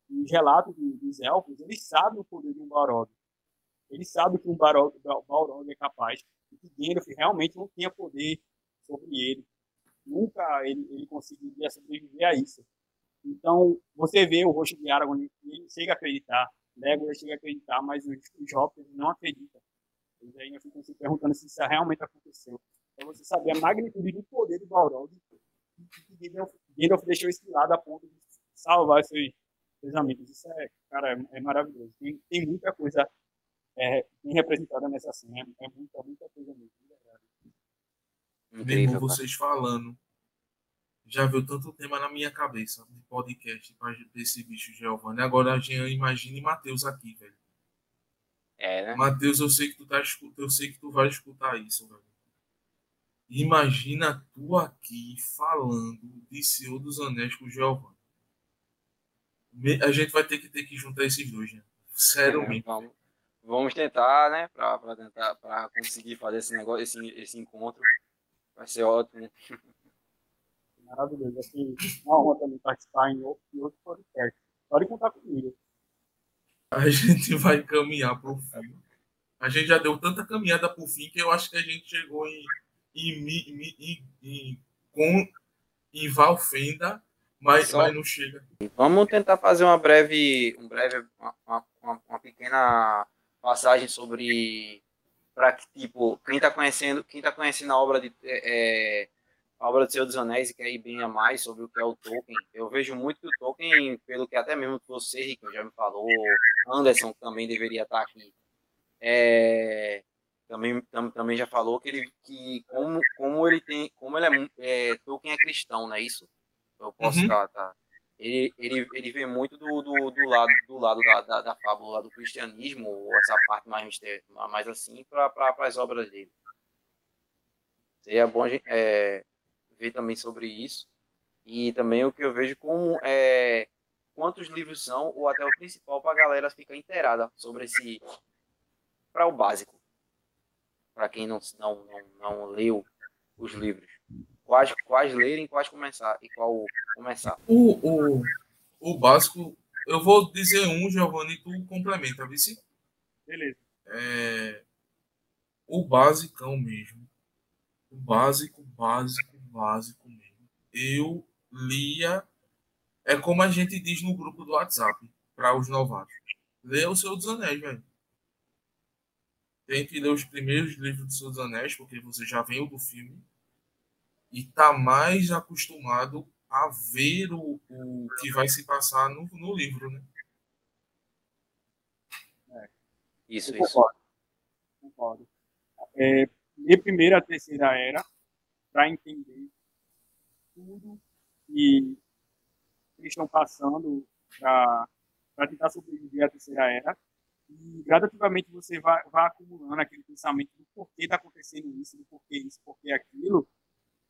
Speaker 3: os relatos dos elfos, eles sabem o poder de um Balrog. Eles sabem que um Balrog, Balrog é capaz. E que Gandalf realmente não tinha poder sobre ele. Nunca ele, ele conseguiria sobreviver a isso. Então, você vê o rosto de Aragorn, ele chega a acreditar. Legolas chega a acreditar, mas os, os hobbits não acreditam. Eles ainda ficam se perguntando se isso realmente aconteceu. Para você saber a magnitude do poder do Balrog, que Gandalf deixou esse lado a ponto de salvar seus, seus amigos. Isso é, cara, é, é maravilhoso. Tem, tem, muita coisa é, bem representada nessa cena. É muita, muita coisa mesmo.
Speaker 2: Mesmo vocês falando, já veio tanto tema na minha cabeça de podcast desse bicho Giovanni. Agora a Jean imagine Matheus aqui, velho.
Speaker 1: É, né?
Speaker 2: Matheus, eu sei que tu tá eu sei que tu vai escutar isso, velho. Imagina tu aqui falando de Senhor dos Anéis com o Giovanni. A gente vai ter que ter que juntar esses dois, né? Sério é, mesmo.
Speaker 1: Vamos, vamos tentar, né? Pra, pra tentar pra conseguir fazer esse negócio, esse, esse encontro. Vai ser ótimo.
Speaker 3: Maravilhoso. Assim, uma honra também participar em outro, em outro podcast. Pode contar comigo
Speaker 2: a gente vai caminhar para o fim. A gente já deu tanta caminhada para o fim que eu acho que a gente chegou em, em, em, em, em, com, em Valfenda, mas, Só... mas não chega.
Speaker 1: Vamos tentar fazer uma breve, um breve uma, uma, uma pequena passagem sobre para que tipo quem está conhecendo quem tá conhecendo a obra de é, a obra do Senhor dos Anéis e quer ir bem a mais sobre o que é o Tolkien. Eu vejo muito que o Tolkien, pelo que até mesmo você, Rico, já me falou, Anderson também deveria estar aqui, é, também, tam, também já falou que ele que como, como ele tem, como ele é, é Tolkien é cristão, não é isso? Eu posso uhum. tá, tá. Ele, ele, ele vê muito do, do, do lado do lado da, da, da fábula do cristianismo, essa parte mais, mais assim, para as obras dele. Seria bom a gente, é, ver também sobre isso. E também o que eu vejo como é, quantos livros são, ou até o principal, para a galera ficar inteirada sobre esse. para o básico. Para quem não, não, não, não leu os livros. Quais, quais lerem, quais começar e qual começar.
Speaker 2: O, o, o básico, eu vou dizer um, Giovanni, tu complementa, vice?
Speaker 3: Beleza.
Speaker 2: É, o basicão mesmo. O básico, básico, básico mesmo. Eu lia. É como a gente diz no grupo do WhatsApp para os novatos. Leia o Senhor dos Anéis, velho. Tente ler os primeiros livros do Senhor dos Anéis, porque você já veio do filme. E tá mais acostumado a ver o, o que vai se passar no, no livro, né?
Speaker 1: É. Isso, isso. Concordo.
Speaker 3: Concordo. É, de primeira a terceira era, para entender tudo que eles estão passando para tentar sobreviver à terceira era. E gradativamente você vai, vai acumulando aquele pensamento do porquê está acontecendo isso, do porquê isso, porquê aquilo.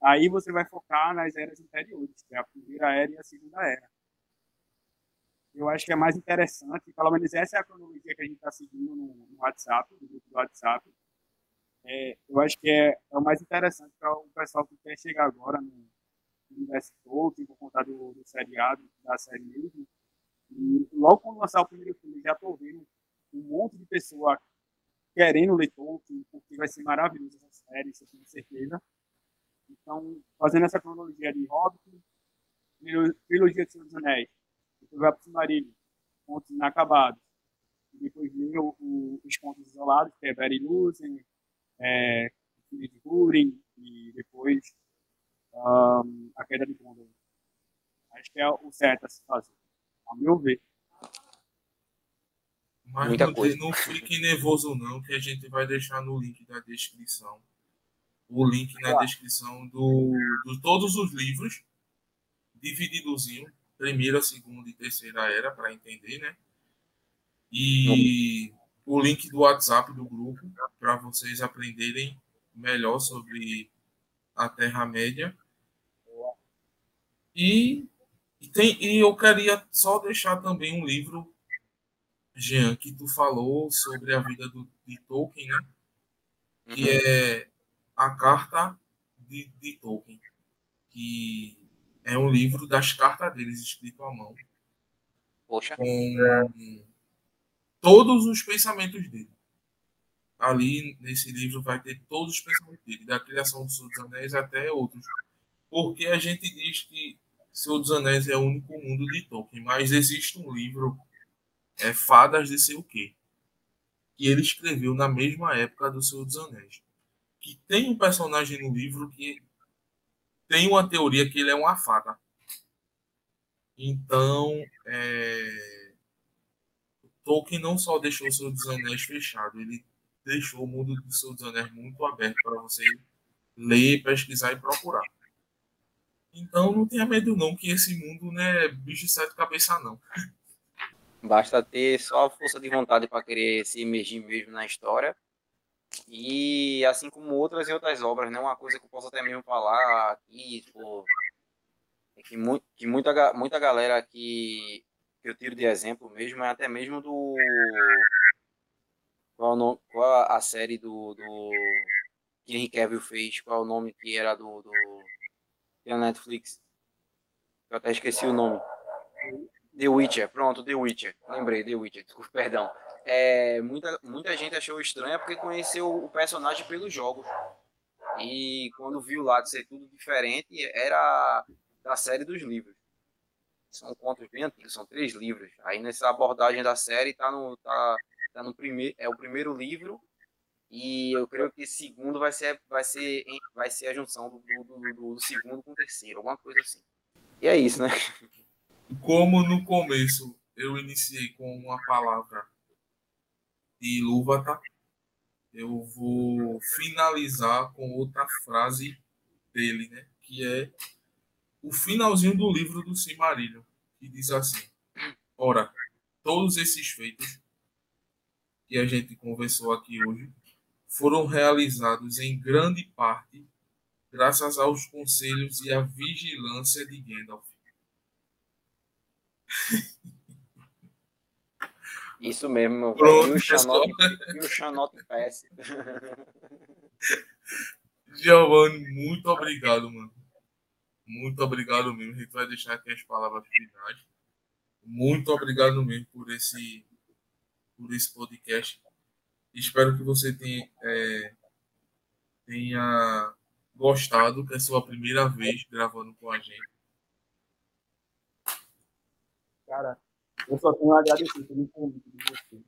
Speaker 3: Aí você vai focar nas eras anteriores, que é a primeira era e a segunda era. Eu acho que é mais interessante, pelo menos essa é a cronologia que a gente está seguindo no, no WhatsApp, no grupo do WhatsApp, é, eu acho que é, é o mais interessante para o pessoal que quer chegar agora no universo Tolkien, por conta do, do seriado, da série mesmo. E logo quando lançar o primeiro filme, já estou vendo um monte de pessoa querendo ler Tolkien, porque vai ser maravilhoso essa série, isso eu tenho certeza. Então, fazendo essa cronologia de Hobbit, trilogia de Senhor dos Anéis, depois vai para o Silmarillion, contos inacabados, depois vem o, o, os contos isolados, que é Barry Lusen, é, de Húrin, e depois um, A Queda de Gondor. Acho que é o certo a se fazer, a meu ver.
Speaker 2: Mas Muita não, coisa. não fique nervoso não, que a gente vai deixar no link da descrição. O link na descrição do, de todos os livros, divididozinho, primeira, segunda e terceira era, para entender, né? E o link do WhatsApp do grupo, para vocês aprenderem melhor sobre a Terra-média. E, e, tem, e eu queria só deixar também um livro Jean, que tu falou sobre a vida do, de Tolkien, né? Uhum. Que é a carta de, de, Tolkien, que é um livro das cartas deles escrito à mão.
Speaker 1: Poxa.
Speaker 2: Com todos os pensamentos dele. Ali nesse livro vai ter todos os pensamentos dele, da criação do Senhor dos Anéis até outros. Porque a gente diz que Senhor dos Anéis é o único mundo de Tolkien, mas existe um livro é Fadas de sei o quê, que ele escreveu na mesma época do Senhor dos Anéis. Que tem um personagem no livro que tem uma teoria que ele é uma fada. Então, é... Tolkien não só deixou o Senhor dos Anéis fechado, ele deixou o mundo do Senhor dos Anéis muito aberto para você ler, pesquisar e procurar. Então não tenha medo não que esse mundo não é bicho de sete cabeças não.
Speaker 1: Basta ter só a força de vontade para querer se imergir mesmo na história. E assim como outras e outras obras, né? Uma coisa que eu posso até mesmo falar aqui, tipo, é que, mu que muita, muita galera que, que eu tiro de exemplo mesmo é até mesmo do. Qual, no, qual a série do, do que Henry Cavill fez? Qual o nome que era do, do da Netflix? Eu até esqueci o nome. The Witcher, pronto, The Witcher. Lembrei, The Witcher, desculpa, perdão. É, muita, muita gente achou estranho porque conheceu o personagem pelos jogos. E quando viu lá de ser tudo diferente, era da série dos livros. São contos bem antigos, são três livros. Aí nessa abordagem da série tá no, tá, tá no primeiro, é o primeiro livro e eu creio que segundo vai ser, vai ser, vai ser a junção do, do, do, do segundo com o terceiro, alguma coisa assim. E é isso, né?
Speaker 2: como no começo eu iniciei com uma palavra de Ilúvatar, eu vou finalizar com outra frase dele, né? Que é o finalzinho do livro do Simarillion, que diz assim: Ora, todos esses feitos que a gente conversou aqui hoje foram realizados em grande parte graças aos conselhos e à vigilância de Gandalf
Speaker 1: Isso mesmo, Pronto, e o Xanote, e o Xanote PS.
Speaker 2: Giovanni, muito obrigado, mano. Muito obrigado mesmo. A gente vai deixar aqui as palavras finais. Muito obrigado mesmo por esse, por esse podcast. Espero que você tenha, é, tenha gostado, que é a sua primeira vez gravando com a gente.
Speaker 3: Cara, eu só tenho a agradecer pelo convite de vocês.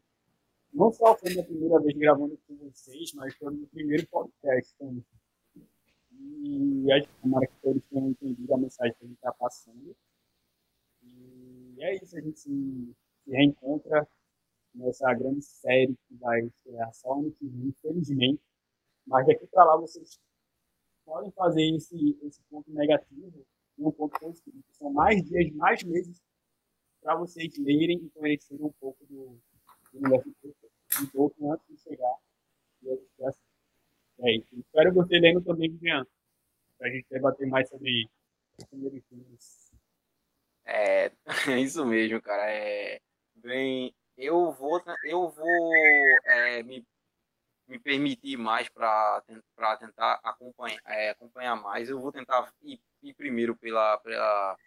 Speaker 3: Não só foi minha primeira vez gravando com vocês, mas foi o meu primeiro podcast também. E acho que tomara que todos tenham entendido a mensagem que a gente está passando. E é isso, a gente se, se reencontra nessa grande série que vai ser só ano que vem, infelizmente. Mas daqui para lá vocês podem fazer esse, esse ponto negativo e um ponto positivo. São mais dias, mais meses para vocês lerem e conhecerem um pouco do, do universo um pouco antes de chegar É isso. Espero você lendo também, para a gente debater mais sobre.
Speaker 1: É, é isso mesmo, cara. É, bem, eu vou, eu vou é, me, me permitir mais para tentar acompanhar, é, acompanhar mais. Eu vou tentar ir, ir primeiro pela, pela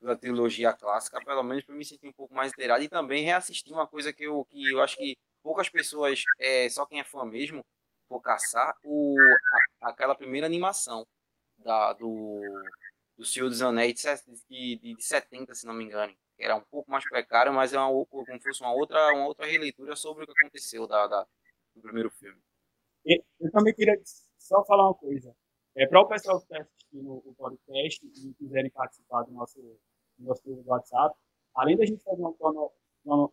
Speaker 1: da trilogia clássica, pelo menos para me sentir um pouco mais inteirado e também reassistir uma coisa que eu, que eu acho que poucas pessoas, é, só quem é fã mesmo, for caçar o, a, aquela primeira animação da, do, do Senhor dos Anéis de, de, de 70, se não me engano. Era um pouco mais precário, mas é uma, como se fosse uma outra, uma outra releitura sobre o que aconteceu da, da do primeiro filme.
Speaker 3: Eu também queria só falar uma coisa. É, Para o pessoal que está assistindo o podcast e quiserem participar do nosso, do nosso WhatsApp, além da gente fazer um, crono, um,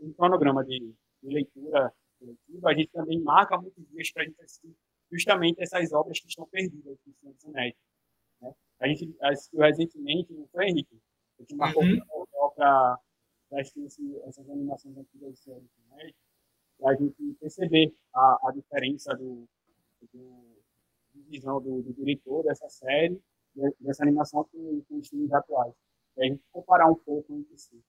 Speaker 3: um cronograma de, de leitura coletiva, a gente também marca muitos dias para a gente assistir justamente essas obras que estão perdidas no Senhor dos Anéis. Né? A gente assistiu recentemente, não foi, Henrique? A gente marcou uhum. para assistir essas animações antigas do Senhor dos Anéis, para a gente perceber a, a diferença do, do, de visão do, do, diretor dessa série, dessa animação com, com os filmes atuais. E a gente comparar um pouco entre si.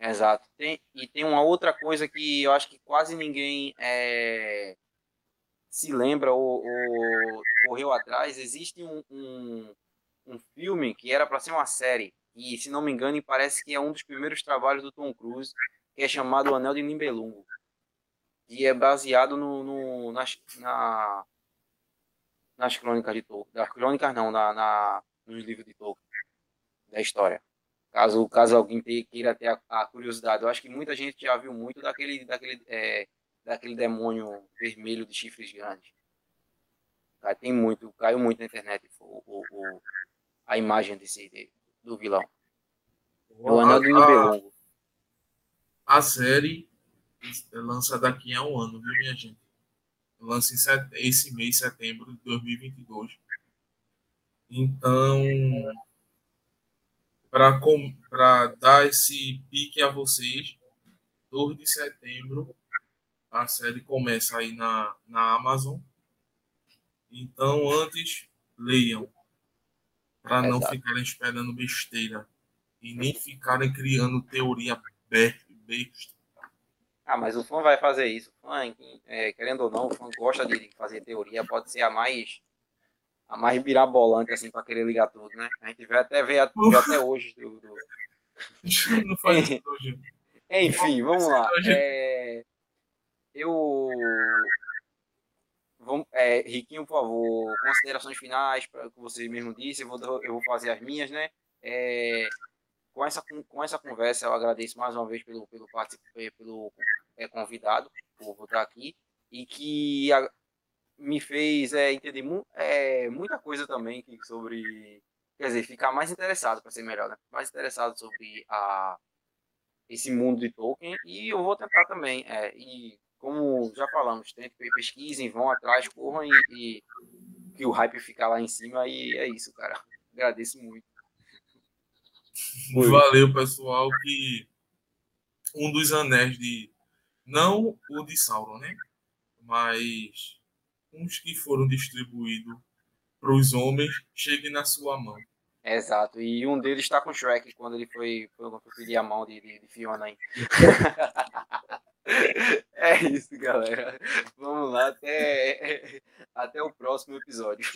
Speaker 1: Exato. Tem, e tem uma outra coisa que eu acho que quase ninguém é, se lembra ou, ou, correu atrás. Existe um, um, um filme que era para ser uma série, e se não me engano, parece que é um dos primeiros trabalhos do Tom Cruise, que é chamado O Anel de Nibelungo. E é baseado no, no nas, na, nas crônicas de Tolkien. Das crônicas não, na, na, nos livros de Tolkien, da história. Caso, caso alguém queira ter a, a, curiosidade, eu acho que muita gente já viu muito daquele, daquele, é, daquele demônio vermelho de chifres grandes. Cara, tem muito, caiu muito na internet o, o, o a imagem desse, de, do vilão.
Speaker 2: O Anel do Nibelungo. A série lança daqui a um ano, viu, minha gente? Lança esse mês, setembro de 2022. Então, para dar esse pique a vocês, 2 de setembro, a série começa aí na, na Amazon. Então, antes, leiam, para não ficarem esperando besteira e nem ficarem criando teoria besta.
Speaker 1: Ah, mas o fã vai fazer isso. O fã, é, querendo ou não, o fã gosta de fazer teoria, pode ser a mais a mais birabolante, assim, para querer ligar tudo, né? A gente vai até ver, até hoje. Do, do... Não faz isso hoje. Enfim, vamos lá. É, eu. Vamos, é, Riquinho, por favor, considerações finais, para que você mesmo disse, eu vou, eu vou fazer as minhas, né? É, com, essa, com essa conversa, eu agradeço mais uma vez pelo, pelo, pelo é, convidado, por estar aqui, e que a, me fez é, entender mu é, muita coisa também que, sobre. Quer dizer, ficar mais interessado, para ser melhor, né? Mais interessado sobre a, esse mundo de Tolkien. E eu vou tentar também. É, e como já falamos, tentem, pesquisem, vão atrás, corram e, e que o hype ficar lá em cima. E é isso, cara. Agradeço muito.
Speaker 2: Valeu, pessoal. Que um dos anéis de. Não o de Sauron, né? Mas uns que foram distribuídos para os homens cheguem na sua mão.
Speaker 1: Exato, e um deles está com Shrek quando ele foi, foi, foi pedir a mão de, de, de Fiona aí. é isso, galera. Vamos lá, até, até o próximo episódio.